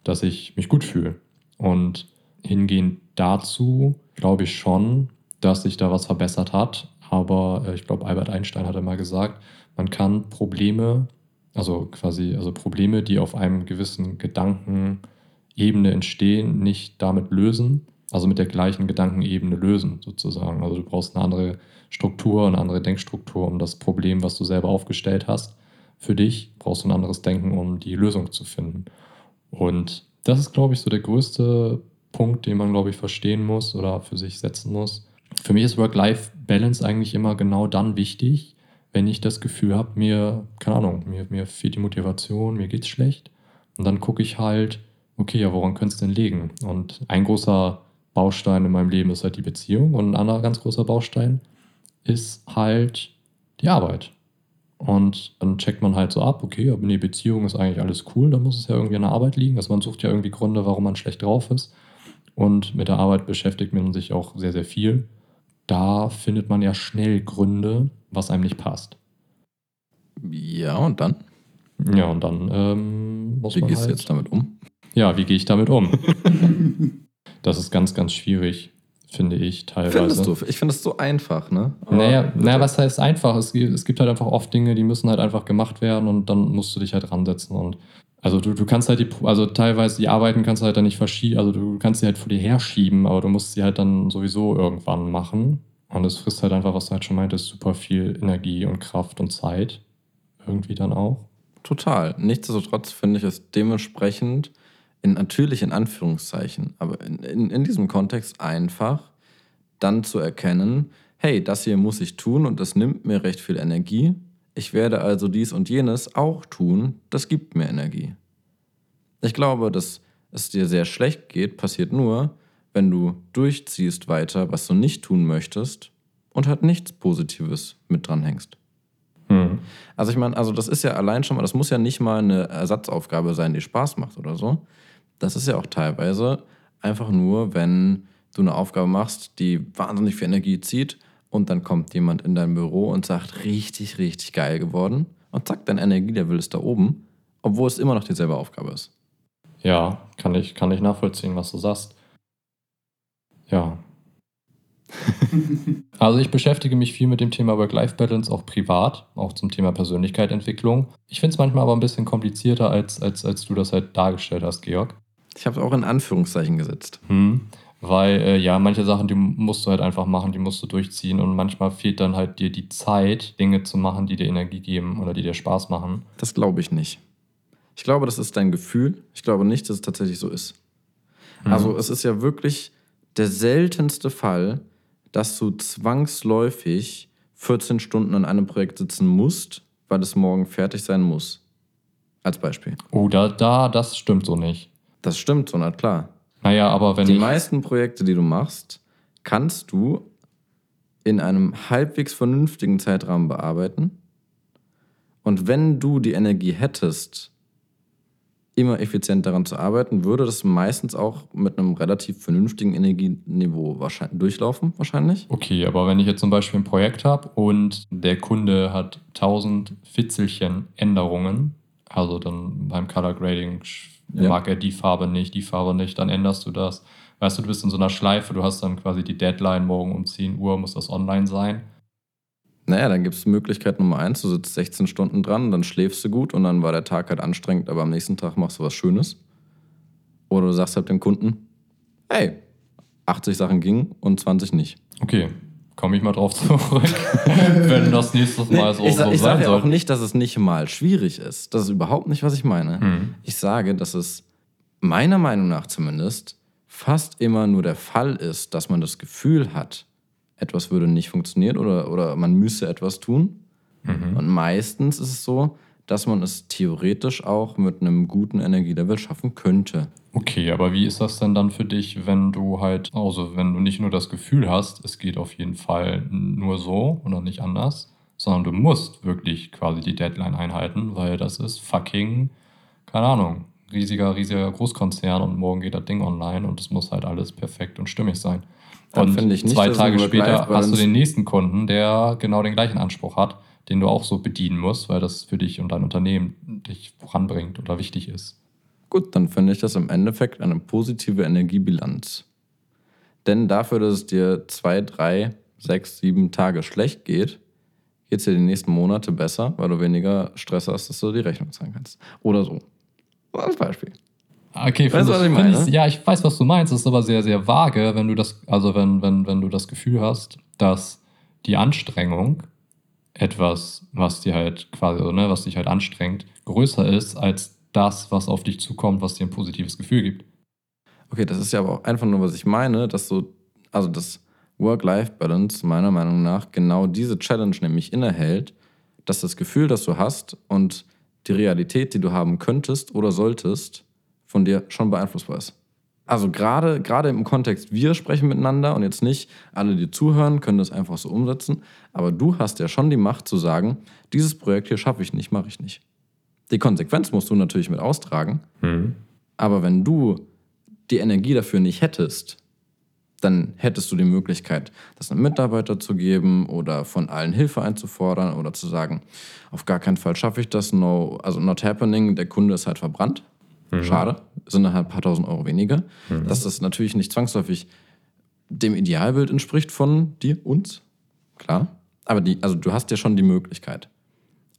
dass ich mich gut fühle. Und hingehend dazu glaube ich schon, dass sich da was verbessert hat. aber äh, ich glaube, Albert Einstein hat mal gesagt, man kann Probleme, also quasi, also Probleme, die auf einem gewissen Gedankenebene entstehen, nicht damit lösen, also mit der gleichen Gedankenebene lösen, sozusagen. Also du brauchst eine andere Struktur, eine andere Denkstruktur, um das Problem, was du selber aufgestellt hast, für dich brauchst du ein anderes Denken, um die Lösung zu finden. Und das ist, glaube ich, so der größte Punkt, den man, glaube ich, verstehen muss oder für sich setzen muss. Für mich ist Work-Life-Balance eigentlich immer genau dann wichtig, wenn ich das Gefühl habe, mir, keine Ahnung, mir, mir fehlt die Motivation, mir geht's schlecht. Und dann gucke ich halt, okay, ja, woran könnte es denn liegen? Und ein großer Baustein in meinem Leben ist halt die Beziehung und ein anderer ganz großer Baustein ist halt die Arbeit. Und dann checkt man halt so ab, okay, aber in der Beziehung ist eigentlich alles cool, dann muss es ja irgendwie an der Arbeit liegen. Also man sucht ja irgendwie Gründe, warum man schlecht drauf ist. Und mit der Arbeit beschäftigt man sich auch sehr, sehr viel. Da findet man ja schnell Gründe, was einem nicht passt. Ja, und dann? Ja, und dann ähm, muss wie man. Wie gehst halt, du jetzt damit um? Ja, wie gehe ich damit um? das ist ganz, ganz schwierig finde ich teilweise. Findest du? Ich finde es so einfach, ne? Aber naja, naja, was heißt einfach? Es, es gibt halt einfach oft Dinge, die müssen halt einfach gemacht werden und dann musst du dich halt ransetzen und also du, du kannst halt die, also teilweise die Arbeiten kannst du halt dann nicht verschieben, also du kannst sie halt vor dir herschieben, aber du musst sie halt dann sowieso irgendwann machen. Und es frisst halt einfach, was du halt schon meintest, super viel Energie und Kraft und Zeit. Irgendwie dann auch. Total. Nichtsdestotrotz finde ich es dementsprechend in, natürlich in Anführungszeichen, aber in, in, in diesem Kontext einfach dann zu erkennen, hey, das hier muss ich tun und das nimmt mir recht viel Energie. Ich werde also dies und jenes auch tun, das gibt mir Energie. Ich glaube, dass es dir sehr schlecht geht, passiert nur, wenn du durchziehst weiter, was du nicht tun möchtest und halt nichts Positives mit dranhängst. Mhm. Also ich meine, also das ist ja allein schon mal, das muss ja nicht mal eine Ersatzaufgabe sein, die Spaß macht oder so, das ist ja auch teilweise einfach nur, wenn du eine Aufgabe machst, die wahnsinnig viel Energie zieht und dann kommt jemand in dein Büro und sagt, richtig, richtig geil geworden und zack, dein Energielevel ist da oben, obwohl es immer noch dieselbe Aufgabe ist. Ja, kann ich, kann ich nachvollziehen, was du sagst. Ja. also ich beschäftige mich viel mit dem Thema Work-Life-Balance, auch privat, auch zum Thema Persönlichkeitsentwicklung. Ich finde es manchmal aber ein bisschen komplizierter, als, als, als du das halt dargestellt hast, Georg. Ich habe es auch in Anführungszeichen gesetzt. Hm. Weil äh, ja, manche Sachen, die musst du halt einfach machen, die musst du durchziehen und manchmal fehlt dann halt dir die Zeit, Dinge zu machen, die dir Energie geben oder die dir Spaß machen. Das glaube ich nicht. Ich glaube, das ist dein Gefühl. Ich glaube nicht, dass es tatsächlich so ist. Mhm. Also es ist ja wirklich der seltenste Fall, dass du zwangsläufig 14 Stunden an einem Projekt sitzen musst, weil es morgen fertig sein muss. Als Beispiel. Oh, da, da, das stimmt so nicht. Das stimmt so, na klar. Naja, aber wenn Die meisten Projekte, die du machst, kannst du in einem halbwegs vernünftigen Zeitrahmen bearbeiten. Und wenn du die Energie hättest, immer effizient daran zu arbeiten, würde das meistens auch mit einem relativ vernünftigen Energieniveau wahrscheinlich durchlaufen, wahrscheinlich. Okay, aber wenn ich jetzt zum Beispiel ein Projekt habe und der Kunde hat 1000 Fitzelchen Änderungen, also dann beim Color Grading ja. mag er die Farbe nicht, die Farbe nicht, dann änderst du das. Weißt du, du bist in so einer Schleife, du hast dann quasi die Deadline, morgen um 10 Uhr muss das online sein. Naja, dann gibt es Möglichkeit Nummer eins, du sitzt 16 Stunden dran, dann schläfst du gut und dann war der Tag halt anstrengend, aber am nächsten Tag machst du was Schönes. Oder du sagst halt dem Kunden, hey, 80 Sachen gingen und 20 nicht. Okay, komme ich mal drauf zurück, wenn das nächstes Mal so, nee, ich, so ich sage ja auch nicht, dass es nicht mal schwierig ist. Das ist überhaupt nicht, was ich meine. Hm. Ich sage, dass es meiner Meinung nach zumindest fast immer nur der Fall ist, dass man das Gefühl hat, etwas würde nicht funktionieren oder, oder man müsse etwas tun. Mhm. Und meistens ist es so, dass man es theoretisch auch mit einem guten Energielevel schaffen könnte. Okay, aber wie ist das denn dann für dich, wenn du halt, also wenn du nicht nur das Gefühl hast, es geht auf jeden Fall nur so oder nicht anders, sondern du musst wirklich quasi die Deadline einhalten, weil das ist fucking, keine Ahnung, riesiger, riesiger Großkonzern und morgen geht das Ding online und es muss halt alles perfekt und stimmig sein. Dann und nicht, zwei Tage später hast du den nächsten Kunden, der genau den gleichen Anspruch hat den du auch so bedienen musst, weil das für dich und dein Unternehmen dich voranbringt oder wichtig ist. Gut, dann finde ich das im Endeffekt eine positive Energiebilanz. Denn dafür, dass es dir zwei, drei sechs, sieben Tage schlecht geht, geht es dir die nächsten Monate besser, weil du weniger Stress hast, dass du die Rechnung zahlen kannst. Oder so. Als Beispiel. Okay, Weißt du, was ich meine? ja, ich weiß, was du meinst. Das ist aber sehr, sehr vage, wenn du das, also wenn, wenn, wenn du das Gefühl hast, dass die Anstrengung etwas, was dir halt quasi, ne, was dich halt anstrengt, größer ist als das, was auf dich zukommt, was dir ein positives Gefühl gibt. Okay, das ist ja aber auch einfach nur, was ich meine, dass so, also das Work-Life-Balance meiner Meinung nach genau diese Challenge nämlich innehält, dass das Gefühl, das du hast und die Realität, die du haben könntest oder solltest, von dir schon beeinflussbar ist. Also gerade, gerade im Kontext, wir sprechen miteinander und jetzt nicht alle, die zuhören, können das einfach so umsetzen, aber du hast ja schon die Macht zu sagen, dieses Projekt hier schaffe ich nicht, mache ich nicht. Die Konsequenz musst du natürlich mit austragen, aber wenn du die Energie dafür nicht hättest, dann hättest du die Möglichkeit, das einem Mitarbeiter zu geben oder von allen Hilfe einzufordern oder zu sagen, auf gar keinen Fall schaffe ich das, no, also not happening, der Kunde ist halt verbrannt. Schade, sind dann halt ein paar tausend Euro weniger. Dass das natürlich nicht zwangsläufig dem Idealbild entspricht von dir, uns, klar. Aber die, also du hast ja schon die Möglichkeit.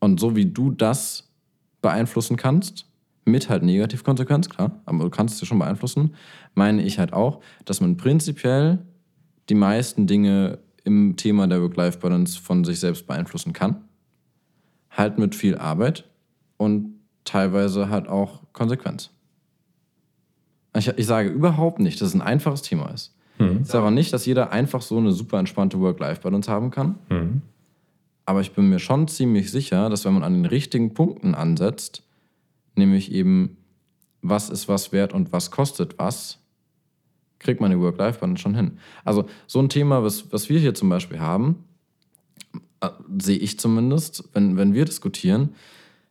Und so wie du das beeinflussen kannst, mit halt Negativkonsequenz, klar, aber du kannst es ja schon beeinflussen, meine ich halt auch, dass man prinzipiell die meisten Dinge im Thema der Work-Life-Balance von sich selbst beeinflussen kann. Halt mit viel Arbeit und teilweise halt auch Konsequenz. Ich, ich sage überhaupt nicht, dass es ein einfaches Thema ist. Ich sage auch nicht, dass jeder einfach so eine super entspannte Work-Life-Balance haben kann. Aber ich bin mir schon ziemlich sicher, dass wenn man an den richtigen Punkten ansetzt, nämlich eben, was ist was wert und was kostet was, kriegt man die Work-Life-Balance schon hin. Also so ein Thema, was, was wir hier zum Beispiel haben, äh, sehe ich zumindest, wenn, wenn wir diskutieren,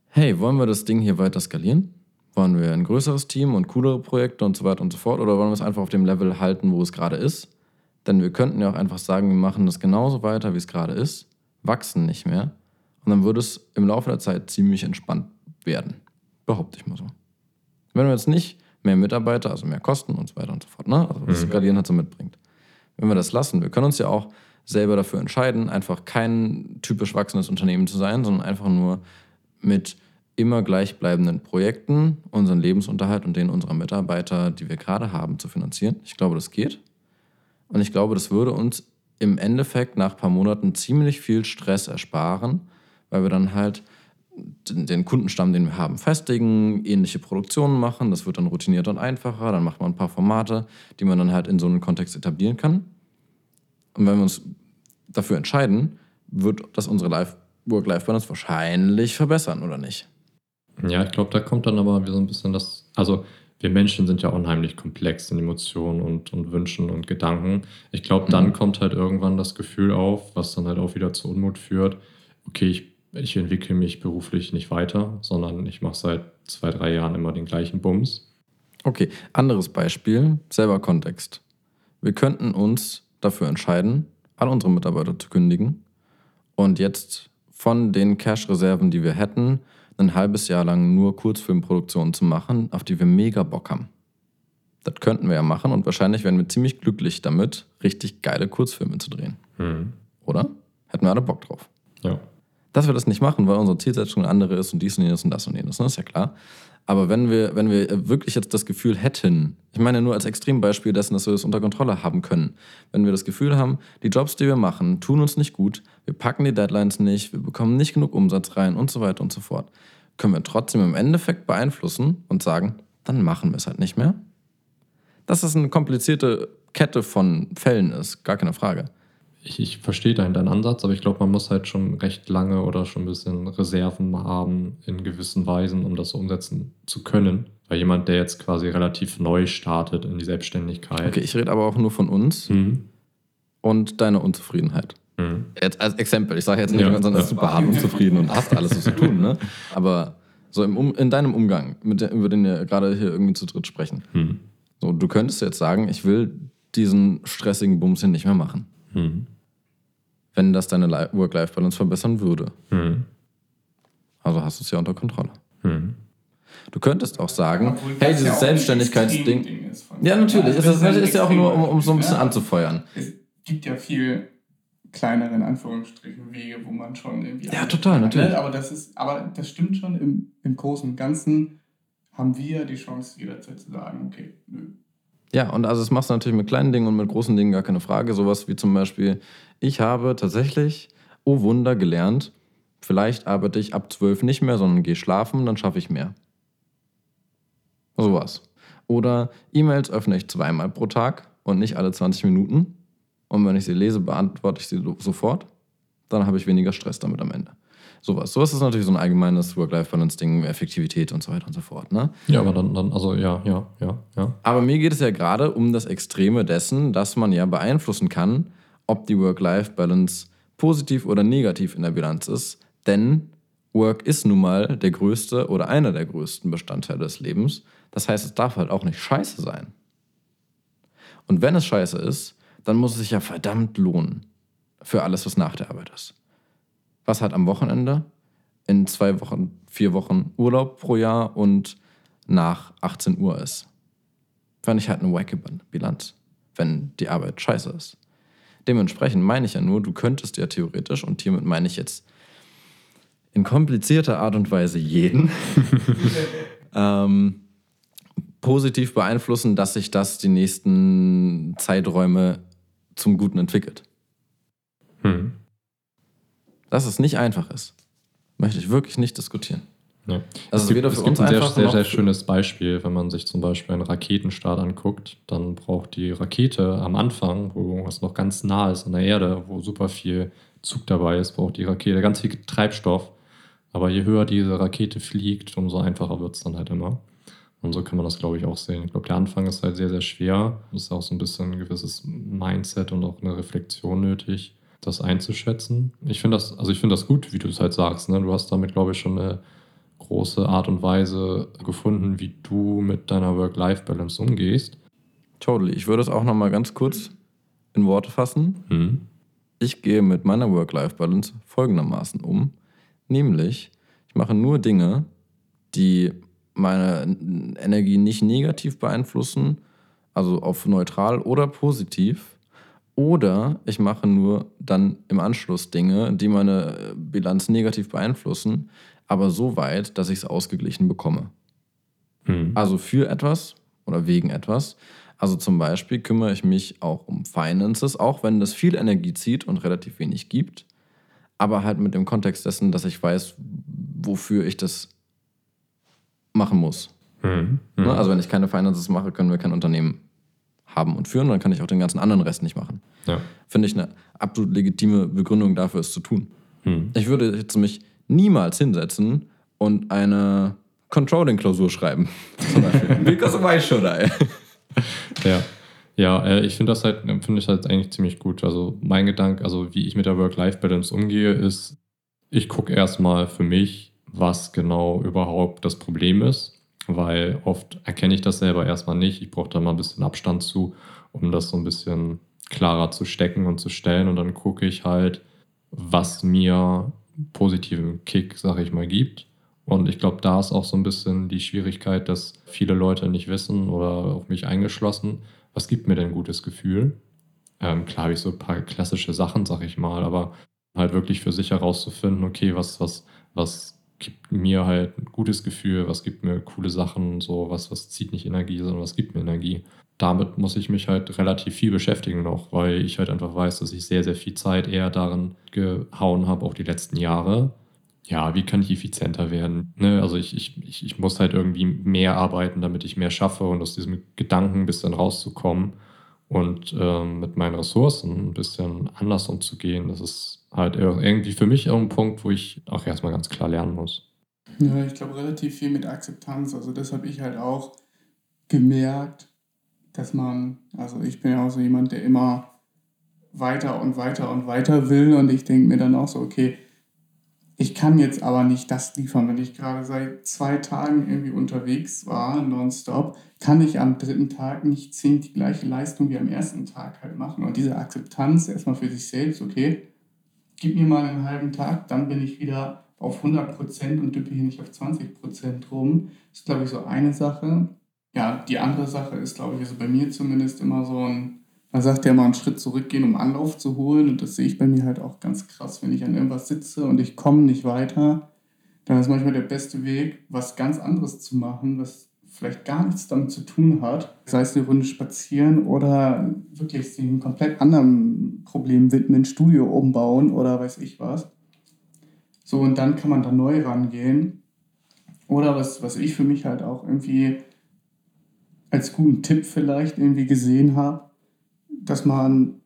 hey, wollen wir das Ding hier weiter skalieren? Wollen wir ein größeres Team und coolere Projekte und so weiter und so fort? Oder wollen wir es einfach auf dem Level halten, wo es gerade ist? Denn wir könnten ja auch einfach sagen, wir machen das genauso weiter, wie es gerade ist, wachsen nicht mehr. Und dann würde es im Laufe der Zeit ziemlich entspannt werden. Behaupte ich mal so. Wenn wir jetzt nicht mehr Mitarbeiter, also mehr Kosten und so weiter und so fort, ne? also was Skalieren halt so mitbringt. Wenn wir das lassen, wir können uns ja auch selber dafür entscheiden, einfach kein typisch wachsendes Unternehmen zu sein, sondern einfach nur mit immer gleichbleibenden Projekten unseren Lebensunterhalt und den unserer Mitarbeiter, die wir gerade haben, zu finanzieren. Ich glaube, das geht. Und ich glaube, das würde uns im Endeffekt nach ein paar Monaten ziemlich viel Stress ersparen, weil wir dann halt den den Kundenstamm, den wir haben, festigen, ähnliche Produktionen machen. Das wird dann routinierter und einfacher. Dann macht man ein paar Formate, die man dann halt in so einem Kontext etablieren kann. Und wenn wir uns dafür entscheiden, wird das unsere Life Work-Life-Balance wahrscheinlich verbessern, oder nicht? Ja, ich glaube, da kommt dann aber wieder so ein bisschen das. Also, wir Menschen sind ja unheimlich komplex in Emotionen und, und Wünschen und Gedanken. Ich glaube, dann Mhm. kommt halt irgendwann das Gefühl auf, was dann halt auch wieder zu Unmut führt. Okay, ich, ich entwickle mich beruflich nicht weiter, sondern ich mache seit zwei, drei Jahren immer den gleichen Bums. Okay, anderes Beispiel, selber Kontext. Wir könnten uns dafür entscheiden, alle unsere Mitarbeiter zu kündigen und jetzt von den Cash-Reserven, die wir hätten, ein halbes Jahr lang nur Kurzfilmproduktionen zu machen, auf die wir mega Bock haben. Das könnten wir ja machen und wahrscheinlich wären wir ziemlich glücklich damit, richtig geile Kurzfilme zu drehen. Hm. Oder? Hätten wir alle Bock drauf. Ja. Dass wir das nicht machen, weil unsere Zielsetzung eine andere ist und dies und jenes und das und jenes, ne? ist ja klar. Aber wenn wir, wenn wir wirklich jetzt das Gefühl hätten, ich meine nur als Extrembeispiel dessen, dass wir das unter Kontrolle haben können, wenn wir das Gefühl haben, die Jobs, die wir machen, tun uns nicht gut, wir packen die Deadlines nicht, wir bekommen nicht genug Umsatz rein und so weiter und so fort, können wir trotzdem im Endeffekt beeinflussen und sagen, dann machen wir es halt nicht mehr. Dass das eine komplizierte Kette von Fällen ist, gar keine Frage. Ich, ich verstehe deinen, deinen Ansatz, aber ich glaube, man muss halt schon recht lange oder schon ein bisschen Reserven haben in gewissen Weisen, um das so umsetzen zu können. Weil jemand, der jetzt quasi relativ neu startet in die Selbstständigkeit. Okay, ich rede aber auch nur von uns Hm. und deiner Unzufriedenheit. Hm. Jetzt als Exempel, ich sage jetzt nicht, Ja, sondern ja. ist super hart unzufrieden und hast alles so zu tun, ne? Aber so im um, in deinem Umgang, mit der, über den wir gerade hier irgendwie zu dritt sprechen. Hm. So, du könntest jetzt sagen, ich will diesen stressigen Bumsinn nicht mehr machen, Hm. Wenn das deine Li- Work-Life-Balance verbessern würde. Hm. Also hast du es ja unter Kontrolle. Hm. Du könntest auch sagen, Obwohl hey, das ja dieses ein Selbstständigkeitsding. Ja, natürlich. Es Das ist, ist ja auch nur, um, um so ein bisschen ja. anzufeuern. Es gibt ja viel kleinere, in Anführungsstrichen, Wege, wo man schon irgendwie. Ja, total, natürlich. Aber das ist, aber das stimmt schon, im, im Großen und Ganzen haben wir die Chance, jederzeit zu sagen, okay, nö. Ja, und also es machst du natürlich mit kleinen Dingen und mit großen Dingen gar keine Frage. Sowas wie zum Beispiel, ich habe tatsächlich, oh Wunder, gelernt, vielleicht arbeite ich ab 12 nicht mehr, sondern gehe schlafen, dann schaffe ich mehr. Sowas. Oder E-Mails öffne ich zweimal pro Tag und nicht alle 20 Minuten. Und wenn ich sie lese, beantworte ich sie sofort. Dann habe ich weniger Stress damit am Ende. Sowas. Sowas ist natürlich so ein allgemeines Work-Life-Balance-Ding, Effektivität und so weiter und so fort. Ne? Ja, aber dann, dann, also ja, ja, ja, ja. Aber mir geht es ja gerade um das Extreme dessen, dass man ja beeinflussen kann, ob die Work-Life-Balance positiv oder negativ in der Bilanz ist. Denn Work ist nun mal der größte oder einer der größten Bestandteile des Lebens. Das heißt, es darf halt auch nicht scheiße sein. Und wenn es scheiße ist, dann muss es sich ja verdammt lohnen für alles, was nach der Arbeit ist. Was hat am Wochenende, in zwei Wochen, vier Wochen Urlaub pro Jahr und nach 18 Uhr ist. Fand ich halt eine wacke Bilanz, wenn die Arbeit scheiße ist. Dementsprechend meine ich ja nur, du könntest ja theoretisch, und hiermit meine ich jetzt in komplizierter Art und Weise jeden, ähm, positiv beeinflussen, dass sich das die nächsten Zeiträume zum Guten entwickelt. Hm. Dass es nicht einfach ist, möchte ich wirklich nicht diskutieren. Ja. Also es gibt, es gibt ein sehr, sehr, sehr schönes Beispiel, wenn man sich zum Beispiel einen Raketenstart anguckt, dann braucht die Rakete am Anfang, wo es noch ganz nah ist an der Erde, wo super viel Zug dabei ist, braucht die Rakete ganz viel Treibstoff. Aber je höher diese Rakete fliegt, umso einfacher wird es dann halt immer. Und so kann man das, glaube ich, auch sehen. Ich glaube, der Anfang ist halt sehr, sehr schwer. Es ist auch so ein bisschen ein gewisses Mindset und auch eine Reflexion nötig, das einzuschätzen. Ich finde das, also ich finde das gut, wie du es halt sagst. Ne? Du hast damit, glaube ich, schon eine große Art und Weise gefunden, wie du mit deiner Work-Life-Balance umgehst. Totally. Ich würde es auch noch mal ganz kurz in Worte fassen. Hm. Ich gehe mit meiner Work-Life-Balance folgendermaßen um. Nämlich, ich mache nur Dinge, die meine Energie nicht negativ beeinflussen, also auf neutral oder positiv. Oder ich mache nur dann im Anschluss Dinge, die meine Bilanz negativ beeinflussen, aber so weit, dass ich es ausgeglichen bekomme. Mhm. Also für etwas oder wegen etwas. Also zum Beispiel kümmere ich mich auch um Finances, auch wenn das viel Energie zieht und relativ wenig gibt. Aber halt mit dem Kontext dessen, dass ich weiß, wofür ich das machen muss. Mhm. Mhm. Also wenn ich keine Finances mache, können wir kein Unternehmen haben und führen, dann kann ich auch den ganzen anderen Rest nicht machen. Ja. Finde ich eine absolut legitime Begründung dafür, es zu tun. Mhm. Ich würde jetzt mich niemals hinsetzen und eine Controlling-Klausur schreiben. Zum Beispiel. Because why should I? ja. Ja, äh, ich finde das halt, finde ich halt eigentlich ziemlich gut. Also mein Gedanke, also wie ich mit der Work-Life-Balance umgehe, ist, ich gucke erstmal für mich, was genau überhaupt das Problem ist, weil oft erkenne ich das selber erstmal nicht. Ich brauche da mal ein bisschen Abstand zu, um das so ein bisschen klarer zu stecken und zu stellen. Und dann gucke ich halt, was mir positiven Kick, sage ich mal, gibt. Und ich glaube, da ist auch so ein bisschen die Schwierigkeit, dass viele Leute nicht wissen oder auch mich eingeschlossen, was gibt mir denn ein gutes Gefühl? Ähm, klar habe ich so ein paar klassische Sachen, sag ich mal, aber halt wirklich für sich herauszufinden, okay, was, was, was gibt mir halt ein gutes Gefühl, was gibt mir coole Sachen, so was, was zieht nicht Energie, sondern was gibt mir Energie. Damit muss ich mich halt relativ viel beschäftigen noch, weil ich halt einfach weiß, dass ich sehr, sehr viel Zeit eher darin gehauen habe, auch die letzten Jahre. Ja, wie kann ich effizienter werden? Ne? Also ich, ich, ich muss halt irgendwie mehr arbeiten, damit ich mehr schaffe und aus diesem Gedanken ein bisschen rauszukommen und ähm, mit meinen Ressourcen ein bisschen anders umzugehen. Das ist halt irgendwie für mich ein Punkt, wo ich auch erstmal ganz klar lernen muss. Ja, ich glaube relativ viel mit Akzeptanz. Also das habe ich halt auch gemerkt, dass man, also ich bin ja auch so jemand, der immer weiter und weiter und weiter will und ich denke mir dann auch so, okay, ich kann jetzt aber nicht das liefern, wenn ich gerade seit zwei Tagen irgendwie unterwegs war, nonstop, kann ich am dritten Tag nicht zwingend die gleiche Leistung wie am ersten Tag halt machen. Und diese Akzeptanz erstmal für sich selbst, okay, gib mir mal einen halben Tag, dann bin ich wieder auf 100% und düppe hier nicht auf 20% rum. Das ist, glaube ich, so eine Sache. Ja, die andere Sache ist, glaube ich, also bei mir zumindest immer so ein, man sagt ja mal einen Schritt zurückgehen, um Anlauf zu holen. Und das sehe ich bei mir halt auch ganz krass, wenn ich an irgendwas sitze und ich komme nicht weiter, dann ist manchmal der beste Weg, was ganz anderes zu machen, was vielleicht gar nichts damit zu tun hat. Sei es eine Runde spazieren oder wirklich sich einem komplett anderen Problem widmen, Studio umbauen oder weiß ich was. So, und dann kann man da neu rangehen. Oder was, was ich für mich halt auch irgendwie als guten Tipp vielleicht irgendwie gesehen habe, dass man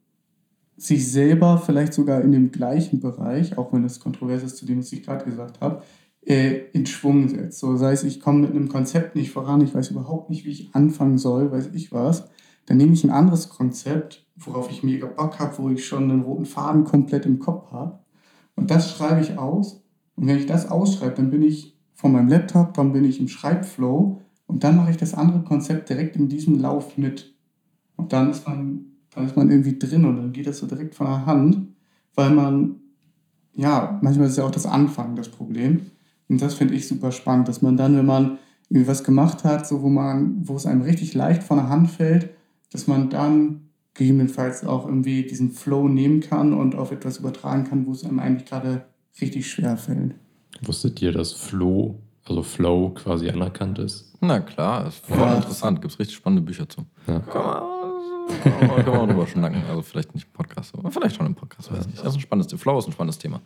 sich selber vielleicht sogar in dem gleichen Bereich, auch wenn es kontrovers ist zu dem, was ich gerade gesagt habe, äh, in Schwung setzt. So sei es, ich komme mit einem Konzept nicht voran, ich weiß überhaupt nicht, wie ich anfangen soll, weiß ich was. Dann nehme ich ein anderes Konzept, worauf ich mega Bock habe, wo ich schon einen roten Faden komplett im Kopf habe. Und das schreibe ich aus. Und wenn ich das ausschreibe, dann bin ich von meinem Laptop, dann bin ich im Schreibflow und dann mache ich das andere Konzept direkt in diesem Lauf mit. Und dann ist man, dann ist man irgendwie drin und dann geht das so direkt von der Hand, weil man, ja, manchmal ist ja auch das Anfangen das Problem. Und das finde ich super spannend, dass man dann, wenn man irgendwie was gemacht hat, so wo man, wo es einem richtig leicht von der Hand fällt, dass man dann gegebenenfalls auch irgendwie diesen Flow nehmen kann und auf etwas übertragen kann, wo es einem eigentlich gerade richtig schwer fällt. Wusstet ihr, dass Flow, also Flow quasi anerkannt ist? Na klar, ist voll ja. interessant. Gibt es richtig spannende Bücher zu. Ja. Kann man, kann man drüber schnacken. Also vielleicht nicht im Podcast, aber vielleicht schon im Podcast, weiß nicht. Das ist ein spannendes Flow ist ein spannendes Thema.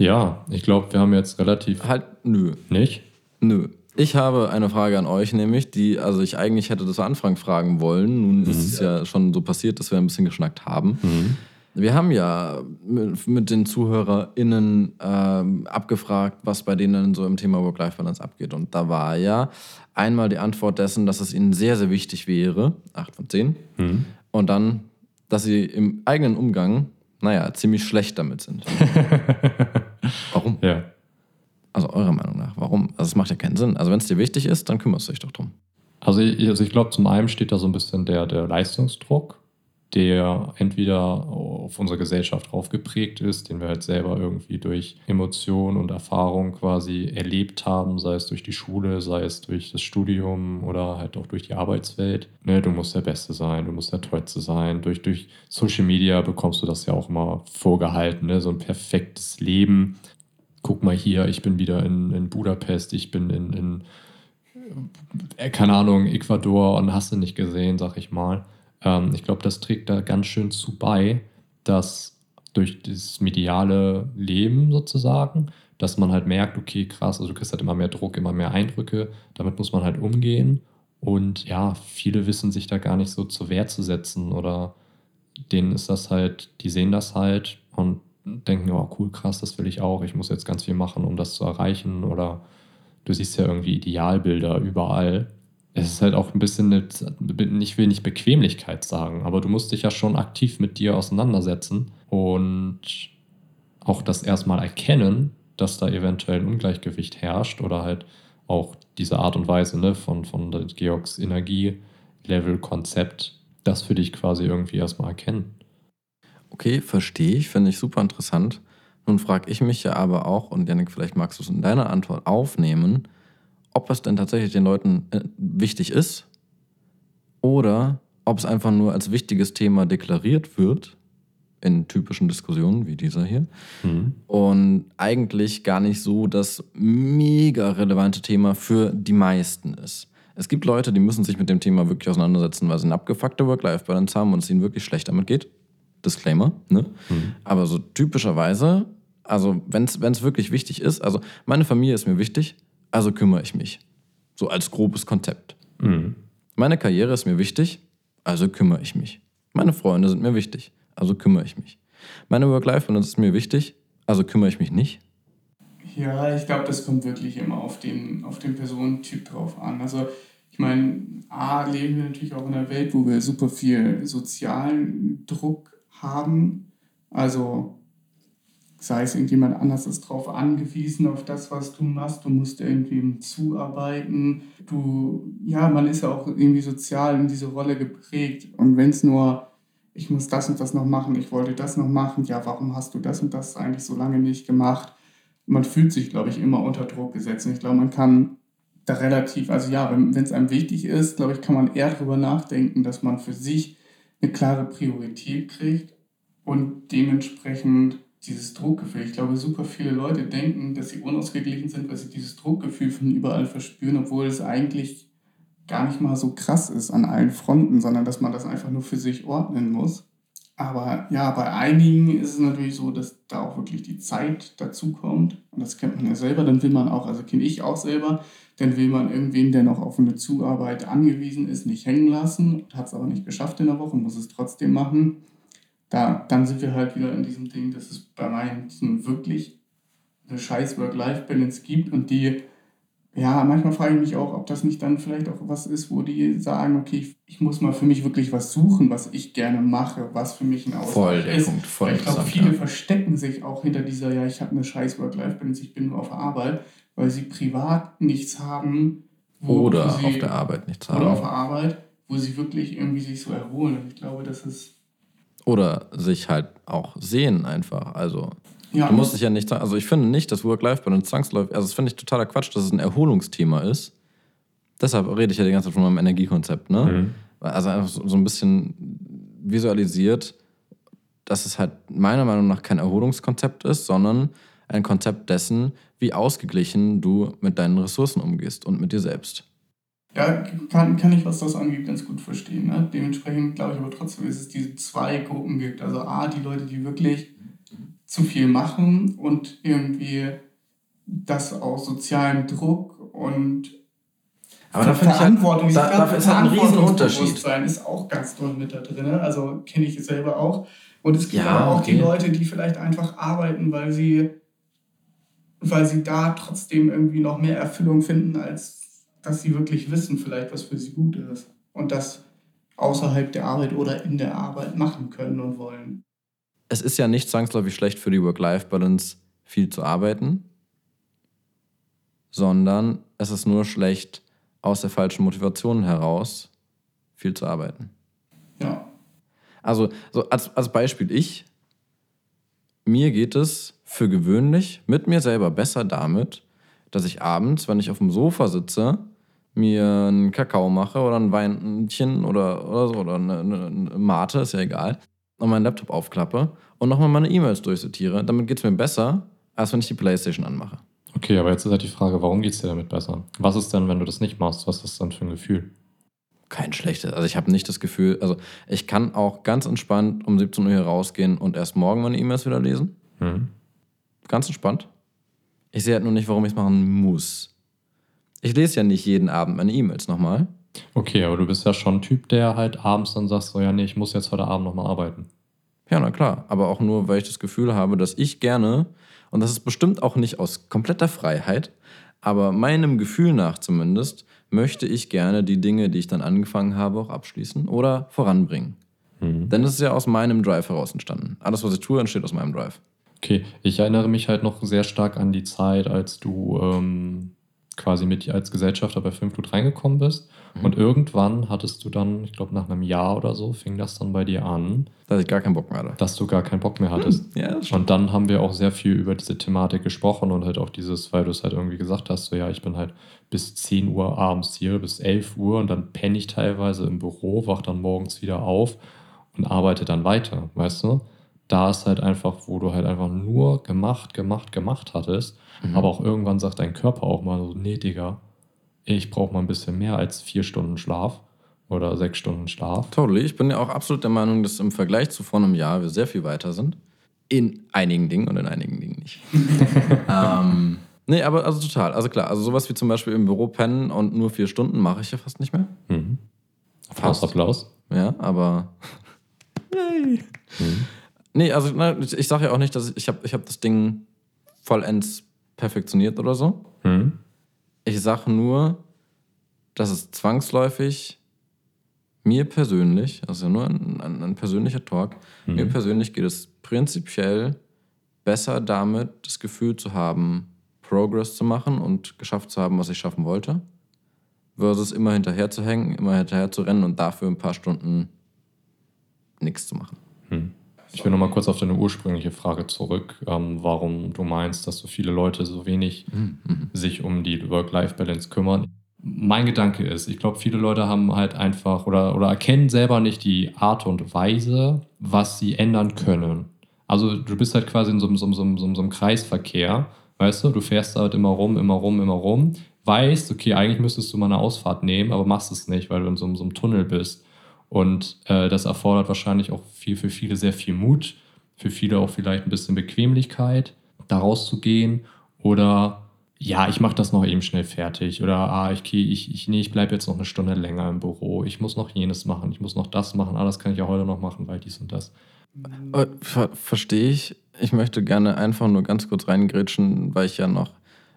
Ja, ich glaube, wir haben jetzt relativ. Halt, nö. Nicht? Nö. Ich habe eine Frage an euch, nämlich, die, also ich eigentlich hätte das am Anfang fragen wollen. Nun mhm. ist es ja schon so passiert, dass wir ein bisschen geschnackt haben. Mhm. Wir haben ja mit, mit den ZuhörerInnen ähm, abgefragt, was bei denen so im Thema Work-Life-Balance abgeht. Und da war ja einmal die Antwort dessen, dass es ihnen sehr, sehr wichtig wäre, 8 von 10. Mhm. Und dann, dass sie im eigenen Umgang, naja, ziemlich schlecht damit sind. Warum? Ja. Also eurer Meinung nach, warum? Also es macht ja keinen Sinn. Also wenn es dir wichtig ist, dann kümmerst du dich doch drum. Also ich, also ich glaube, zum einen steht da so ein bisschen der, der Leistungsdruck, der entweder auf unsere Gesellschaft draufgeprägt ist, den wir halt selber irgendwie durch Emotionen und Erfahrung quasi erlebt haben, sei es durch die Schule, sei es durch das Studium oder halt auch durch die Arbeitswelt. Ne, du musst der Beste sein, du musst der Tollste sein. Durch, durch Social Media bekommst du das ja auch immer vorgehalten, ne? so ein perfektes Leben. Guck mal hier, ich bin wieder in, in Budapest, ich bin in, in, äh, keine Ahnung, Ecuador und hast du nicht gesehen, sag ich mal. Ähm, ich glaube, das trägt da ganz schön zu bei, dass durch das mediale Leben sozusagen, dass man halt merkt, okay, krass, also du kriegst halt immer mehr Druck, immer mehr Eindrücke, damit muss man halt umgehen. Und ja, viele wissen sich da gar nicht so zur Wehr zu setzen oder denen ist das halt, die sehen das halt und denken, oh cool, krass, das will ich auch, ich muss jetzt ganz viel machen, um das zu erreichen. Oder du siehst ja irgendwie Idealbilder überall es ist halt auch ein bisschen, eine, ich will Bequemlichkeit sagen, aber du musst dich ja schon aktiv mit dir auseinandersetzen und auch das erstmal erkennen, dass da eventuell ein Ungleichgewicht herrscht oder halt auch diese Art und Weise ne, von, von Georgs Energielevel-Konzept, das für dich quasi irgendwie erstmal erkennen. Okay, verstehe ich, finde ich super interessant. Nun frage ich mich ja aber auch, und Janik, vielleicht magst du es in deiner Antwort aufnehmen, ob es denn tatsächlich den Leuten äh, wichtig ist oder ob es einfach nur als wichtiges Thema deklariert wird in typischen Diskussionen wie dieser hier mhm. und eigentlich gar nicht so das mega relevante Thema für die meisten ist. Es gibt Leute, die müssen sich mit dem Thema wirklich auseinandersetzen, weil sie eine abgefuckte Work-Life-Balance haben und es ihnen wirklich schlecht damit geht. Disclaimer, ne? Mhm. Aber so typischerweise, also wenn es wirklich wichtig ist, also meine Familie ist mir wichtig, also kümmere ich mich. So als grobes Konzept. Mhm. Meine Karriere ist mir wichtig, also kümmere ich mich. Meine Freunde sind mir wichtig, also kümmere ich mich. Meine Work-Life-Balance ist mir wichtig, also kümmere ich mich nicht. Ja, ich glaube, das kommt wirklich immer auf den, auf den Personentyp drauf an. Also ich meine, A, leben wir natürlich auch in einer Welt, wo wir super viel sozialen Druck haben. Also sei es irgendjemand anders ist darauf angewiesen, auf das, was du machst. Du musst irgendwie zuarbeiten. Du, ja, man ist ja auch irgendwie sozial in diese Rolle geprägt. Und wenn es nur, ich muss das und das noch machen, ich wollte das noch machen, ja, warum hast du das und das eigentlich so lange nicht gemacht? Man fühlt sich, glaube ich, immer unter Druck gesetzt. Und ich glaube, man kann da relativ, also ja, wenn es einem wichtig ist, glaube ich, kann man eher darüber nachdenken, dass man für sich eine klare Priorität kriegt und dementsprechend dieses Druckgefühl. Ich glaube, super viele Leute denken, dass sie unausgeglichen sind, weil sie dieses Druckgefühl von überall verspüren, obwohl es eigentlich gar nicht mal so krass ist an allen Fronten, sondern dass man das einfach nur für sich ordnen muss. Aber ja, bei einigen ist es natürlich so, dass da auch wirklich die Zeit dazu kommt. Und das kennt man ja selber. Dann will man auch, also kenne ich auch selber, dann will man irgendwen, der noch auf eine Zuarbeit angewiesen ist, nicht hängen lassen, hat es aber nicht geschafft in der Woche, muss es trotzdem machen. Da, dann sind wir halt wieder in diesem Ding, dass es bei manchen wirklich eine scheiß Work-Life-Balance gibt und die ja, manchmal frage ich mich auch, ob das nicht dann vielleicht auch was ist, wo die sagen, okay, ich, ich muss mal für mich wirklich was suchen, was ich gerne mache, was für mich ein Ausgleich ist. Punkt, voll ich glaube, viele ja. verstecken sich auch hinter dieser, ja, ich habe eine scheiß Work-Life-Balance, ich bin nur auf Arbeit, weil sie privat nichts haben. Wo, oder wo sie, auf der Arbeit nichts haben. Oder auf der Arbeit, wo sie wirklich irgendwie sich so erholen. Und ich glaube, das ist... Oder sich halt auch sehen einfach, also... Ja. Du musst dich ja nicht, also ich finde nicht, dass Work-Life-Balance zwangsläufig, also das finde ich totaler Quatsch, dass es ein Erholungsthema ist. Deshalb rede ich ja die ganze Zeit von meinem Energiekonzept, ne? Mhm. Also einfach so, so ein bisschen visualisiert, dass es halt meiner Meinung nach kein Erholungskonzept ist, sondern ein Konzept dessen, wie ausgeglichen du mit deinen Ressourcen umgehst und mit dir selbst. Ja, kann, kann ich, was das angeht, ganz gut verstehen. Ne? Dementsprechend glaube ich aber trotzdem, dass es diese zwei Gruppen gibt. Also A, die Leute, die wirklich zu viel machen und irgendwie das aus sozialem Druck und aber da Verantwortung, ich da, dafür ist halt ein Riesenunterschied. ist auch ganz doll mit da drin. Also kenne ich selber auch. Und es gibt ja, aber auch okay. die Leute, die vielleicht einfach arbeiten, weil sie, weil sie da trotzdem irgendwie noch mehr Erfüllung finden, als dass sie wirklich wissen, vielleicht, was für sie gut ist. Und das außerhalb der Arbeit oder in der Arbeit machen können und wollen es ist ja nicht zwangsläufig schlecht für die Work-Life-Balance, viel zu arbeiten, sondern es ist nur schlecht, aus der falschen Motivation heraus viel zu arbeiten. Ja. Also, so als, als Beispiel, ich, mir geht es für gewöhnlich mit mir selber besser damit, dass ich abends, wenn ich auf dem Sofa sitze, mir einen Kakao mache oder ein Weinchen oder, oder so, oder eine, eine Mate, ist ja egal, und meinen Laptop aufklappe und nochmal meine E-Mails durchsortiere. Damit geht es mir besser, als wenn ich die Playstation anmache. Okay, aber jetzt ist halt die Frage, warum geht es dir damit besser? Was ist denn, wenn du das nicht machst? Was ist das dann für ein Gefühl? Kein schlechtes. Also ich habe nicht das Gefühl, also ich kann auch ganz entspannt um 17 Uhr hier rausgehen und erst morgen meine E-Mails wieder lesen. Mhm. Ganz entspannt. Ich sehe halt nur nicht, warum ich es machen muss. Ich lese ja nicht jeden Abend meine E-Mails nochmal. Okay, aber du bist ja schon ein Typ, der halt abends dann sagt, so ja, nee, ich muss jetzt heute Abend nochmal arbeiten. Ja, na klar. Aber auch nur, weil ich das Gefühl habe, dass ich gerne, und das ist bestimmt auch nicht aus kompletter Freiheit, aber meinem Gefühl nach zumindest, möchte ich gerne die Dinge, die ich dann angefangen habe, auch abschließen oder voranbringen. Mhm. Denn das ist ja aus meinem Drive heraus entstanden. Alles, was ich tue, entsteht aus meinem Drive. Okay, ich erinnere mich halt noch sehr stark an die Zeit, als du ähm, quasi mit als Gesellschafter bei Filmflut reingekommen bist. Mhm. Und irgendwann hattest du dann, ich glaube nach einem Jahr oder so, fing das dann bei dir an. Dass ich gar keinen Bock mehr hatte. Dass du gar keinen Bock mehr hattest. Mhm. Ja, und dann haben wir auch sehr viel über diese Thematik gesprochen und halt auch dieses, weil du es halt irgendwie gesagt hast, so ja, ich bin halt bis 10 Uhr abends hier, bis 11 Uhr und dann penne ich teilweise im Büro, wach dann morgens wieder auf und arbeite dann weiter, weißt du? Da ist halt einfach, wo du halt einfach nur gemacht, gemacht, gemacht hattest Mhm. Aber auch irgendwann sagt dein Körper auch mal so, nee, Digga, ich brauche mal ein bisschen mehr als vier Stunden Schlaf oder sechs Stunden Schlaf. Totally. Ich bin ja auch absolut der Meinung, dass im Vergleich zu vor einem Jahr wir sehr viel weiter sind. In einigen Dingen und in einigen Dingen nicht. ähm, nee, aber also total. Also klar, also sowas wie zum Beispiel im Büro pennen und nur vier Stunden mache ich ja fast nicht mehr. Mhm. Fast Applaus. Ja, aber. Yay. Mhm. Nee, also na, ich sage ja auch nicht, dass ich, ich habe ich hab das Ding vollends perfektioniert oder so. Mhm. Ich sage nur, dass es zwangsläufig mir persönlich, also nur ein, ein, ein persönlicher Talk, mhm. mir persönlich geht es prinzipiell besser damit, das Gefühl zu haben, Progress zu machen und geschafft zu haben, was ich schaffen wollte, versus immer hinterher zu hängen, immer hinterher zu rennen und dafür ein paar Stunden nichts zu machen. Mhm. Ich will nochmal kurz auf deine ursprüngliche Frage zurück, ähm, warum du meinst, dass so viele Leute so wenig mhm. sich um die Work-Life-Balance kümmern. mein Gedanke ist, ich glaube, viele Leute haben halt einfach oder, oder erkennen selber nicht die Art und Weise, was sie ändern können. Also du bist halt quasi in so, so, so, so, so einem Kreisverkehr, weißt du, du fährst halt immer rum, immer rum, immer rum, weißt, okay, eigentlich müsstest du mal eine Ausfahrt nehmen, aber machst es nicht, weil du in so, so einem Tunnel bist. Und äh, das erfordert wahrscheinlich auch viel, für viele sehr viel Mut, für viele auch vielleicht ein bisschen Bequemlichkeit, da rauszugehen oder ja, ich mache das noch eben schnell fertig oder ah, ich, ich, ich, nee, ich bleibe jetzt noch eine Stunde länger im Büro, ich muss noch jenes machen, ich muss noch das machen, ah, das kann ich ja heute noch machen, weil dies und das. Äh, ver Verstehe ich. Ich möchte gerne einfach nur ganz kurz reingrätschen, weil ich ja noch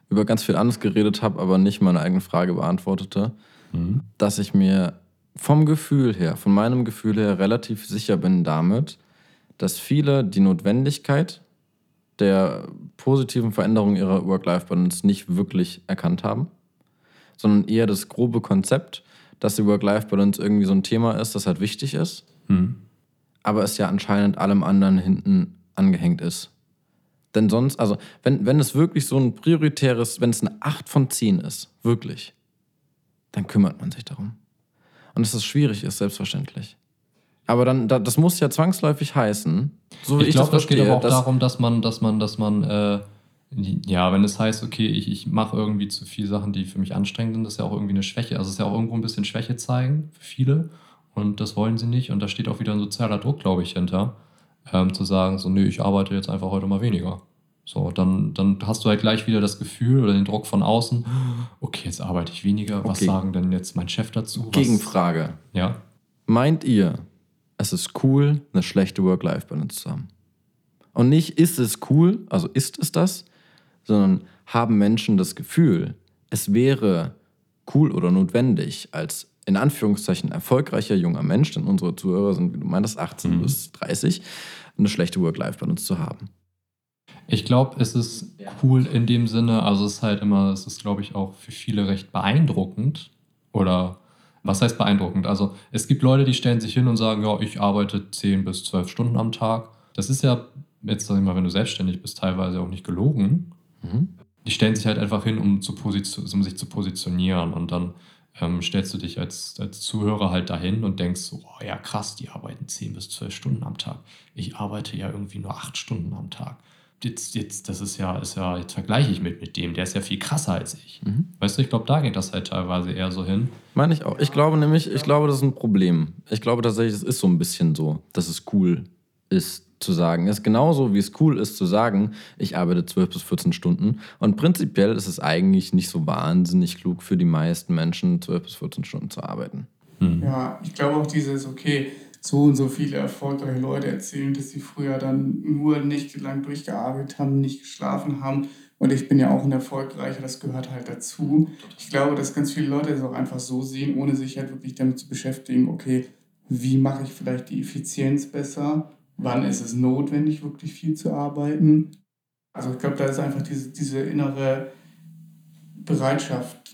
über ganz viel anderes geredet habe, aber nicht meine eigene Frage beantwortete, mhm. dass ich mir vom Gefühl her, von meinem Gefühl her relativ sicher bin damit, dass viele die Notwendigkeit der positiven Veränderung ihrer Work-Life-Balance nicht wirklich erkannt haben, sondern eher das grobe Konzept, dass die Work-Life-Balance irgendwie so ein Thema ist, das halt wichtig ist, mhm. aber es ja anscheinend allem anderen hinten angehängt ist. Denn sonst, also wenn, wenn es wirklich so ein prioritäres, wenn es eine 8 von 10 ist, wirklich, dann kümmert man sich darum. Und dass es schwierig ist, selbstverständlich. Aber dann, das muss ja zwangsläufig heißen. So ich, ich glaube, das, das geht aber auch dass darum, dass man, dass man, dass man, äh, ja, wenn es heißt, okay, ich, ich mache irgendwie zu viele Sachen, die für mich anstrengend sind, das ist ja auch irgendwie eine Schwäche. Also es ist ja auch irgendwo ein bisschen Schwäche zeigen für viele. Und das wollen sie nicht. Und da steht auch wieder ein sozialer Druck, glaube ich, hinter. Ähm, zu sagen, so, nö, ich arbeite jetzt einfach heute mal weniger. So, dann, dann hast du halt gleich wieder das Gefühl oder den Druck von außen, okay, jetzt arbeite ich weniger. Was okay. sagen denn jetzt mein Chef dazu? Was, Gegenfrage. Ja. Meint ihr, es ist cool, eine schlechte Work-Life-Balance zu haben. Und nicht ist es cool, also ist es das, sondern haben Menschen das Gefühl, es wäre cool oder notwendig, als in Anführungszeichen erfolgreicher junger Mensch, denn unsere Zuhörer sind, wie du meintest, 18 mhm. bis 30, eine schlechte Work-Life-Balance zu haben. Ich glaube, es ist cool in dem Sinne, also es ist halt immer, es ist, glaube ich, auch für viele recht beeindruckend oder was heißt beeindruckend? Also es gibt Leute, die stellen sich hin und sagen, ja, ich arbeite 10 bis 12 Stunden am Tag. Das ist ja, jetzt sag ich mal, wenn du selbstständig bist, teilweise auch nicht gelogen. Mhm. Die stellen sich halt einfach hin, um, zu um sich zu positionieren. Und dann ähm, stellst du dich als, als Zuhörer halt dahin und denkst so, oh ja krass, die arbeiten 10 bis 12 Stunden am Tag. Ich arbeite ja irgendwie nur 8 Stunden am Tag jetzt, jetzt, das ist ja, ist ja, jetzt vergleiche ich mit, mit dem, der ist ja viel krasser als ich. Mhm. Weißt du, ich glaube, da geht das halt teilweise eher so hin. Meine ich auch. Ich glaube nämlich, ich glaube, das ist ein Problem. Ich glaube tatsächlich, es ist so ein bisschen so, dass es cool ist zu sagen. Es ist genauso, wie es cool ist zu sagen, ich arbeite 12 bis 14 Stunden. Und prinzipiell ist es eigentlich nicht so wahnsinnig klug für die meisten Menschen, 12 bis 14 Stunden zu arbeiten. Mhm. Ja, ich glaube auch dieses, okay, so und so viele erfolgreiche Leute erzählen, dass sie früher dann nur nicht lang durchgearbeitet haben, nicht geschlafen haben. Und ich bin ja auch ein Erfolgreicher, das gehört halt dazu. Ich glaube, dass ganz viele Leute es auch einfach so sehen, ohne sich halt wirklich damit zu beschäftigen, okay, wie mache ich vielleicht die Effizienz besser? Wann ist es notwendig, wirklich viel zu arbeiten? Also ich glaube, da ist einfach diese, diese innere Bereitschaft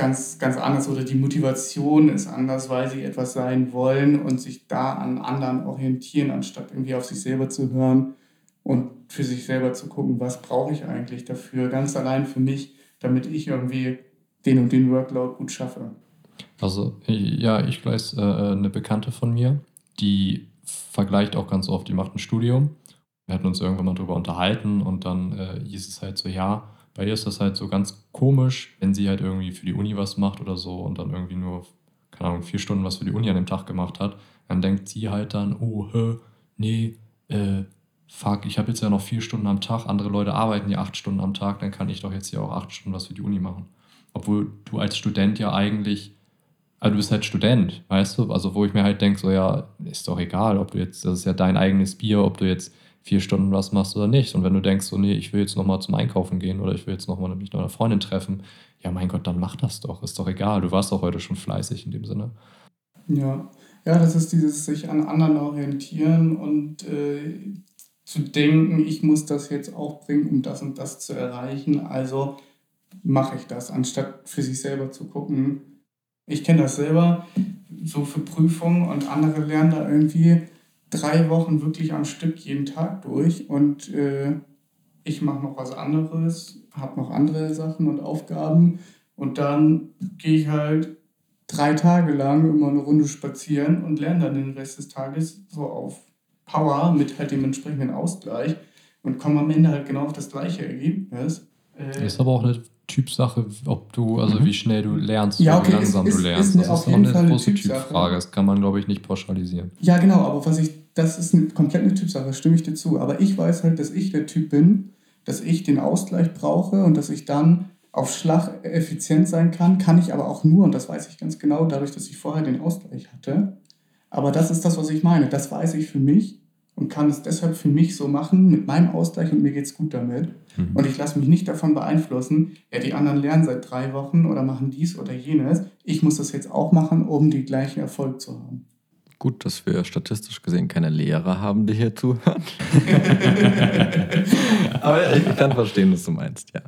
ganz, ganz anders oder die Motivation ist anders, weil sie etwas sein wollen und sich da an anderen orientieren, anstatt irgendwie auf sich selber zu hören und für sich selber zu gucken, was brauche ich eigentlich dafür, ganz allein für mich, damit ich irgendwie den und den Workload gut schaffe. Also ja, ich weiß, äh, eine Bekannte von mir, die vergleicht auch ganz oft, die macht ein Studium. Wir hatten uns irgendwann mal drüber unterhalten und dann äh, hieß es halt so, ja, bei ihr ist das halt so ganz komisch, wenn sie halt irgendwie für die Uni was macht oder so und dann irgendwie nur, keine Ahnung, vier Stunden was für die Uni an dem Tag gemacht hat, dann denkt sie halt dann, oh, hä, nee, äh, fuck, ich habe jetzt ja noch vier Stunden am Tag, andere Leute arbeiten ja acht Stunden am Tag, dann kann ich doch jetzt hier auch acht Stunden was für die Uni machen. Obwohl du als Student ja eigentlich, also du bist halt Student, weißt du? Also wo ich mir halt denke, so ja, ist doch egal, ob du jetzt, das ist ja dein eigenes Bier, ob du jetzt vier Stunden was machst oder nicht. Und wenn du denkst, so, nee, ich will jetzt nochmal zum Einkaufen gehen oder ich will jetzt nochmal mich mit einer Freundin treffen, ja, mein Gott, dann mach das doch. Ist doch egal. Du warst doch heute schon fleißig in dem Sinne. Ja, ja, das ist dieses sich an anderen orientieren und äh, zu denken, ich muss das jetzt auch bringen, um das und das zu erreichen. Also mache ich das, anstatt für sich selber zu gucken. Ich kenne das selber, so für Prüfungen und andere lernen da irgendwie drei Wochen wirklich am Stück jeden Tag durch und äh, ich mache noch was anderes, habe noch andere Sachen und Aufgaben Und dann gehe ich halt drei Tage lang immer eine Runde spazieren und lerne dann den Rest des Tages so auf Power mit halt dem entsprechenden Ausgleich und komme am Ende halt genau auf das gleiche Ergebnis. Äh, ist aber auch eine Typsache, ob du, also mhm. wie schnell du lernst, ja, okay, wie langsam ist, du lernst. Ist, ist das ist eine Fall große eine Typfrage. Das kann man, glaube ich, nicht pauschalisieren. Ja, genau, aber was ich, das ist eine komplett eine Typsache, stimme ich dir zu. Aber ich weiß halt, dass ich der Typ bin, dass ich den Ausgleich brauche und dass ich dann auf Schlag effizient sein kann, kann ich aber auch nur, und das weiß ich ganz genau, dadurch, dass ich vorher den Ausgleich hatte. Aber das ist das, was ich meine. Das weiß ich für mich und kann es deshalb für mich so machen mit meinem Ausgleich und mir geht es gut damit. Mhm. Und ich lasse mich nicht davon beeinflussen, ja, die anderen lernen seit drei Wochen oder machen dies oder jenes. Ich muss das jetzt auch machen, um den gleichen Erfolg zu haben. Gut, dass wir statistisch gesehen keine Lehrer haben, die hier zuhören. Aber ich kann verstehen, was du meinst, ja.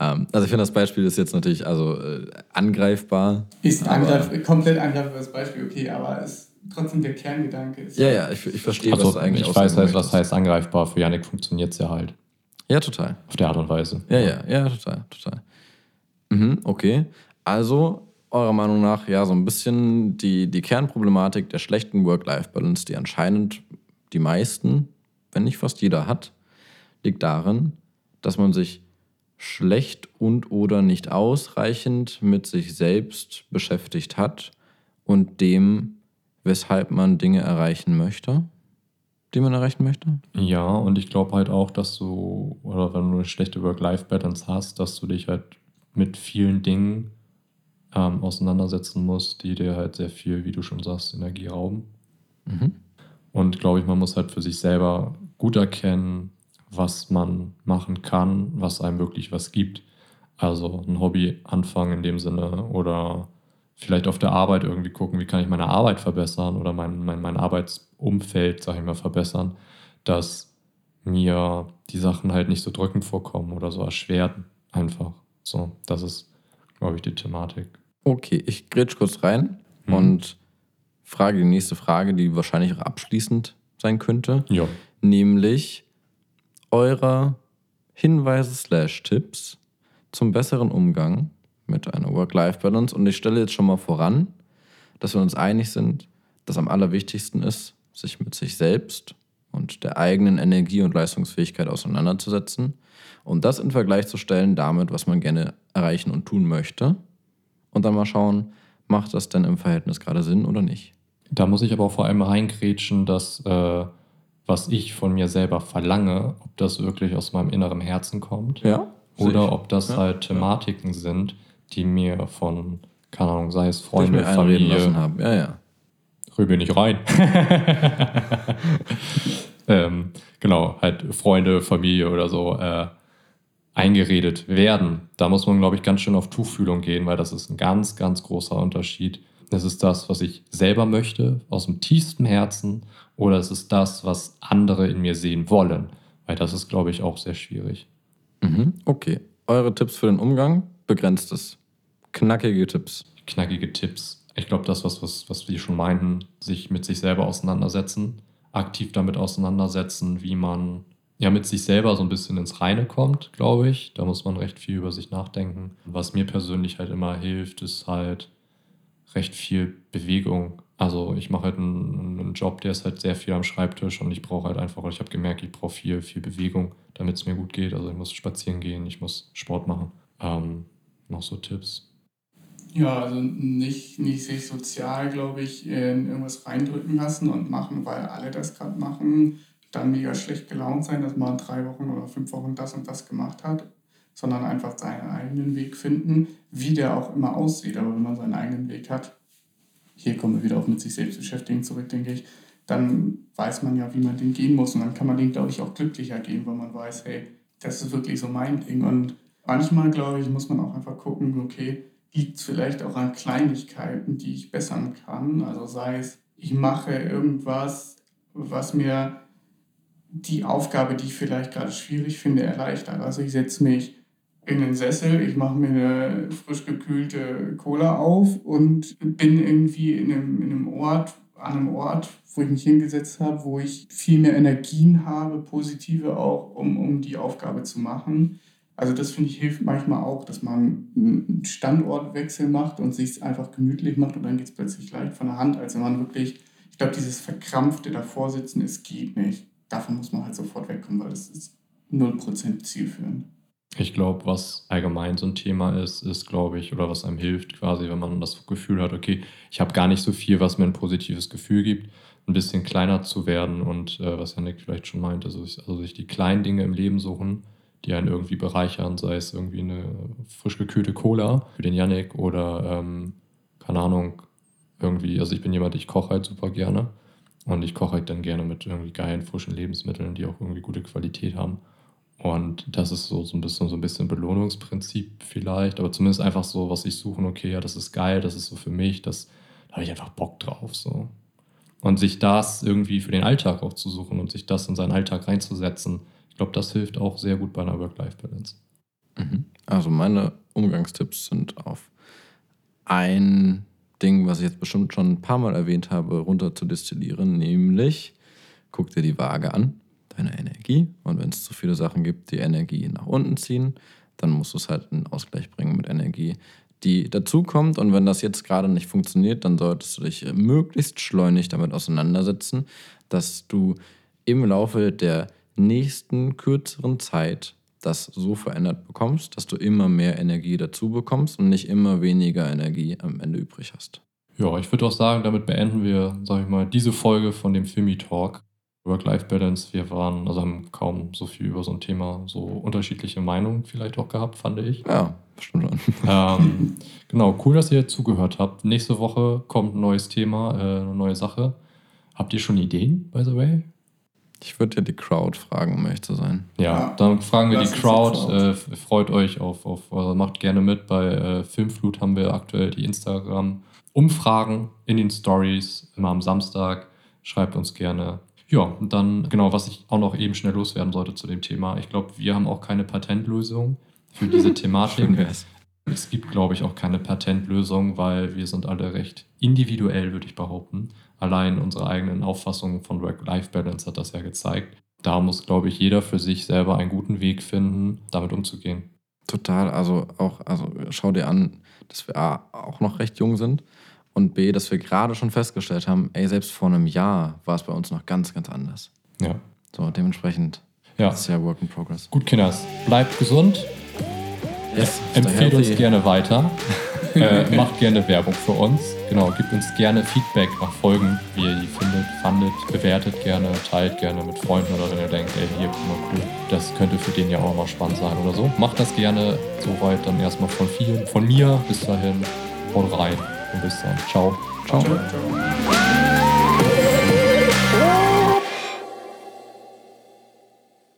Ähm, also ich finde, das Beispiel ist jetzt natürlich also äh, angreifbar. Ist angreif komplett angreifbares Beispiel, okay, aber es trotzdem der Kerngedanke ist. Ja, ja, ich, ich verstehe, also, was eigentlich Ich weiß halt, was heißt angreifbar. Für Janik funktioniert es ja halt. Ja, total. Auf der Art und Weise. Ja, ja, ja, total, total. Mhm, okay. Also, eurer Meinung nach, ja, so ein bisschen die, die Kernproblematik der schlechten Work-Life-Balance, die anscheinend die meisten, wenn nicht fast jeder hat, liegt darin, dass man sich schlecht und oder nicht ausreichend mit sich selbst beschäftigt hat und dem weshalb man Dinge erreichen möchte, die man erreichen möchte? Ja, und ich glaube halt auch, dass du, oder wenn du eine schlechte Work-Life-Balance hast, dass du dich halt mit vielen Dingen ähm, auseinandersetzen musst, die dir halt sehr viel, wie du schon sagst, Energie rauben. Mhm. Und glaube ich, man muss halt für sich selber gut erkennen, was man machen kann, was einem wirklich was gibt. Also ein Hobby anfangen in dem Sinne oder vielleicht auf der Arbeit irgendwie gucken, wie kann ich meine Arbeit verbessern oder mein, mein, mein Arbeitsumfeld, sage ich mal, verbessern, dass mir die Sachen halt nicht so drückend vorkommen oder so erschwert einfach. So, das ist, glaube ich, die Thematik. Okay, ich grätsch kurz rein hm. und frage die nächste Frage, die wahrscheinlich auch abschließend sein könnte. Ja. Nämlich eure Hinweise slash Tipps zum besseren Umgang mit einer Work-Life-Balance. Und ich stelle jetzt schon mal voran, dass wir uns einig sind, dass am allerwichtigsten ist, sich mit sich selbst und der eigenen Energie- und Leistungsfähigkeit auseinanderzusetzen und das in Vergleich zu stellen damit, was man gerne erreichen und tun möchte. Und dann mal schauen, macht das denn im Verhältnis gerade Sinn oder nicht. Da muss ich aber auch vor allem reingrätschen, dass äh, was ich von mir selber verlange, ob das wirklich aus meinem inneren Herzen kommt. Ja. Oder ob das ja, halt Thematiken ja. sind, die mir von, keine Ahnung, sei es Freunde, Familie. Haben. Ja, ja. Rübe nicht rein. ähm, genau, halt Freunde, Familie oder so äh, eingeredet werden. Da muss man, glaube ich, ganz schön auf Tuchfühlung gehen, weil das ist ein ganz, ganz großer Unterschied. Das ist das, was ich selber möchte, aus dem tiefsten Herzen, oder es ist das, was andere in mir sehen wollen. Weil das ist, glaube ich, auch sehr schwierig. Mhm. Okay. Eure Tipps für den Umgang? Begrenztes. Knackige Tipps. Knackige Tipps. Ich glaube, das, was, was, was wir schon meinten, sich mit sich selber auseinandersetzen, aktiv damit auseinandersetzen, wie man ja mit sich selber so ein bisschen ins Reine kommt, glaube ich. Da muss man recht viel über sich nachdenken. Was mir persönlich halt immer hilft, ist halt recht viel Bewegung. Also ich mache halt einen, einen, Job, der ist halt sehr viel am Schreibtisch und ich brauche halt einfach, ich habe gemerkt, ich brauche viel, viel Bewegung, damit es mir gut geht. Also ich muss spazieren gehen, ich muss Sport machen. Ähm, noch so Tipps? Ja, also nicht, nicht sich sozial, glaube ich, in irgendwas reindrücken lassen und machen, weil alle das gerade machen, dann mega schlecht gelaunt sein, dass man drei Wochen oder fünf Wochen das und das gemacht hat, sondern einfach seinen eigenen Weg finden, wie der auch immer aussieht. Aber wenn man seinen eigenen Weg hat, hier kommen wir wieder auf mit sich selbst beschäftigen zurück, denke ich, dann weiß man ja, wie man den gehen muss und dann kann man den, glaube ich, auch glücklicher gehen, weil man weiß, hey, das ist wirklich so mein Ding und Manchmal, glaube ich, muss man auch einfach gucken, okay, liegt vielleicht auch an Kleinigkeiten, die ich bessern kann. Also sei es, ich mache irgendwas, was mir die Aufgabe, die ich vielleicht gerade schwierig finde, erleichtert. Also ich setze mich in den Sessel, ich mache mir eine frisch gekühlte Cola auf und bin irgendwie in einem, in einem Ort, an einem Ort, wo ich mich hingesetzt habe, wo ich viel mehr Energien habe, positive auch, um, um die Aufgabe zu machen Also das finde ich hilft manchmal auch, dass man einen Standortwechsel macht und sich einfach gemütlich macht und dann geht es plötzlich leicht von der Hand, als wenn man wirklich, ich glaube, dieses verkrampfte davor sitzen, es geht nicht. Davon muss man halt sofort wegkommen, weil das ist 0% zielführend. Ich glaube, was allgemein so ein Thema ist, ist, glaube ich, oder was einem hilft, quasi, wenn man das Gefühl hat, okay, ich habe gar nicht so viel, was mir ein positives Gefühl gibt, ein bisschen kleiner zu werden und äh, was Janik vielleicht schon meint, also, also sich die kleinen Dinge im Leben suchen, die einen irgendwie bereichern, sei es irgendwie eine frisch gekühlte Cola für den Janik oder, ähm, keine Ahnung, irgendwie, also ich bin jemand, ich koche halt super gerne und ich koche halt dann gerne mit irgendwie geilen, frischen Lebensmitteln, die auch irgendwie gute Qualität haben. Und das ist so, so ein bisschen so ein bisschen Belohnungsprinzip vielleicht, aber zumindest einfach so, was ich suche, okay, ja, das ist geil, das ist so für mich, das da habe ich einfach Bock drauf. So. Und sich das irgendwie für den Alltag auch zu suchen und sich das in seinen Alltag reinzusetzen, ich glaube, das hilft auch sehr gut bei einer Work-Life-Balance. Mhm. Also meine Umgangstipps sind auf ein Ding, was ich jetzt bestimmt schon ein paar Mal erwähnt habe, runter zu destillieren, nämlich guck dir die Waage an deine Energie. Und wenn es zu viele Sachen gibt, die Energie nach unten ziehen, dann musst du es halt in Ausgleich bringen mit Energie, die dazukommt. Und wenn das jetzt gerade nicht funktioniert, dann solltest du dich möglichst schleunig damit auseinandersetzen, dass du im Laufe der nächsten kürzeren Zeit das so verändert bekommst, dass du immer mehr Energie dazu bekommst und nicht immer weniger Energie am Ende übrig hast. Ja, ich würde auch sagen, damit beenden wir, sag ich mal, diese Folge von dem Filmi Talk. Work-Life-Balance. Wir waren, also haben kaum so viel über so ein Thema, so unterschiedliche Meinungen vielleicht auch gehabt, fand ich. Ja, stimmt schon. Ähm, genau, cool, dass ihr zugehört habt. Nächste Woche kommt ein neues Thema, äh, eine neue Sache. Habt ihr schon Ideen, by the way? Ich würde ja die Crowd fragen, um ehrlich zu sein. Ja, ja dann fragen wir die Crowd. Crowd. Äh, freut euch auf, auf also macht gerne mit. Bei äh, Filmflut haben wir aktuell die Instagram-Umfragen in den Stories, immer am Samstag. Schreibt uns gerne ja, und dann, genau, was ich auch noch eben schnell loswerden sollte zu dem Thema. Ich glaube, wir haben auch keine Patentlösung für diese Thematik. es gibt, glaube ich, auch keine Patentlösung, weil wir sind alle recht individuell, würde ich behaupten. Allein unsere eigenen Auffassungen von Work-Life-Balance hat das ja gezeigt. Da muss, glaube ich, jeder für sich selber einen guten Weg finden, damit umzugehen. Total. Also auch, also schau dir an, dass wir A, auch noch recht jung sind und B, dass wir gerade schon festgestellt haben, ey, selbst vor einem Jahr war es bei uns noch ganz, ganz anders. Ja. So, dementsprechend ja. ist ja Work in Progress. Gut, Kinders, bleibt gesund. Yes, Empfehlt uns gerne weiter. äh, macht gerne Werbung für uns. Genau, gebt uns gerne Feedback nach Folgen, wie ihr die findet, fandet, bewertet gerne, teilt gerne mit Freunden oder wenn ihr denkt, ey, hier, guck mal, cool, das könnte für den ja auch mal spannend sein oder so. Macht das gerne soweit dann erstmal von vielen. Von mir bis dahin, haut rein und bis dann. Ciao. Ciao. ciao, ciao.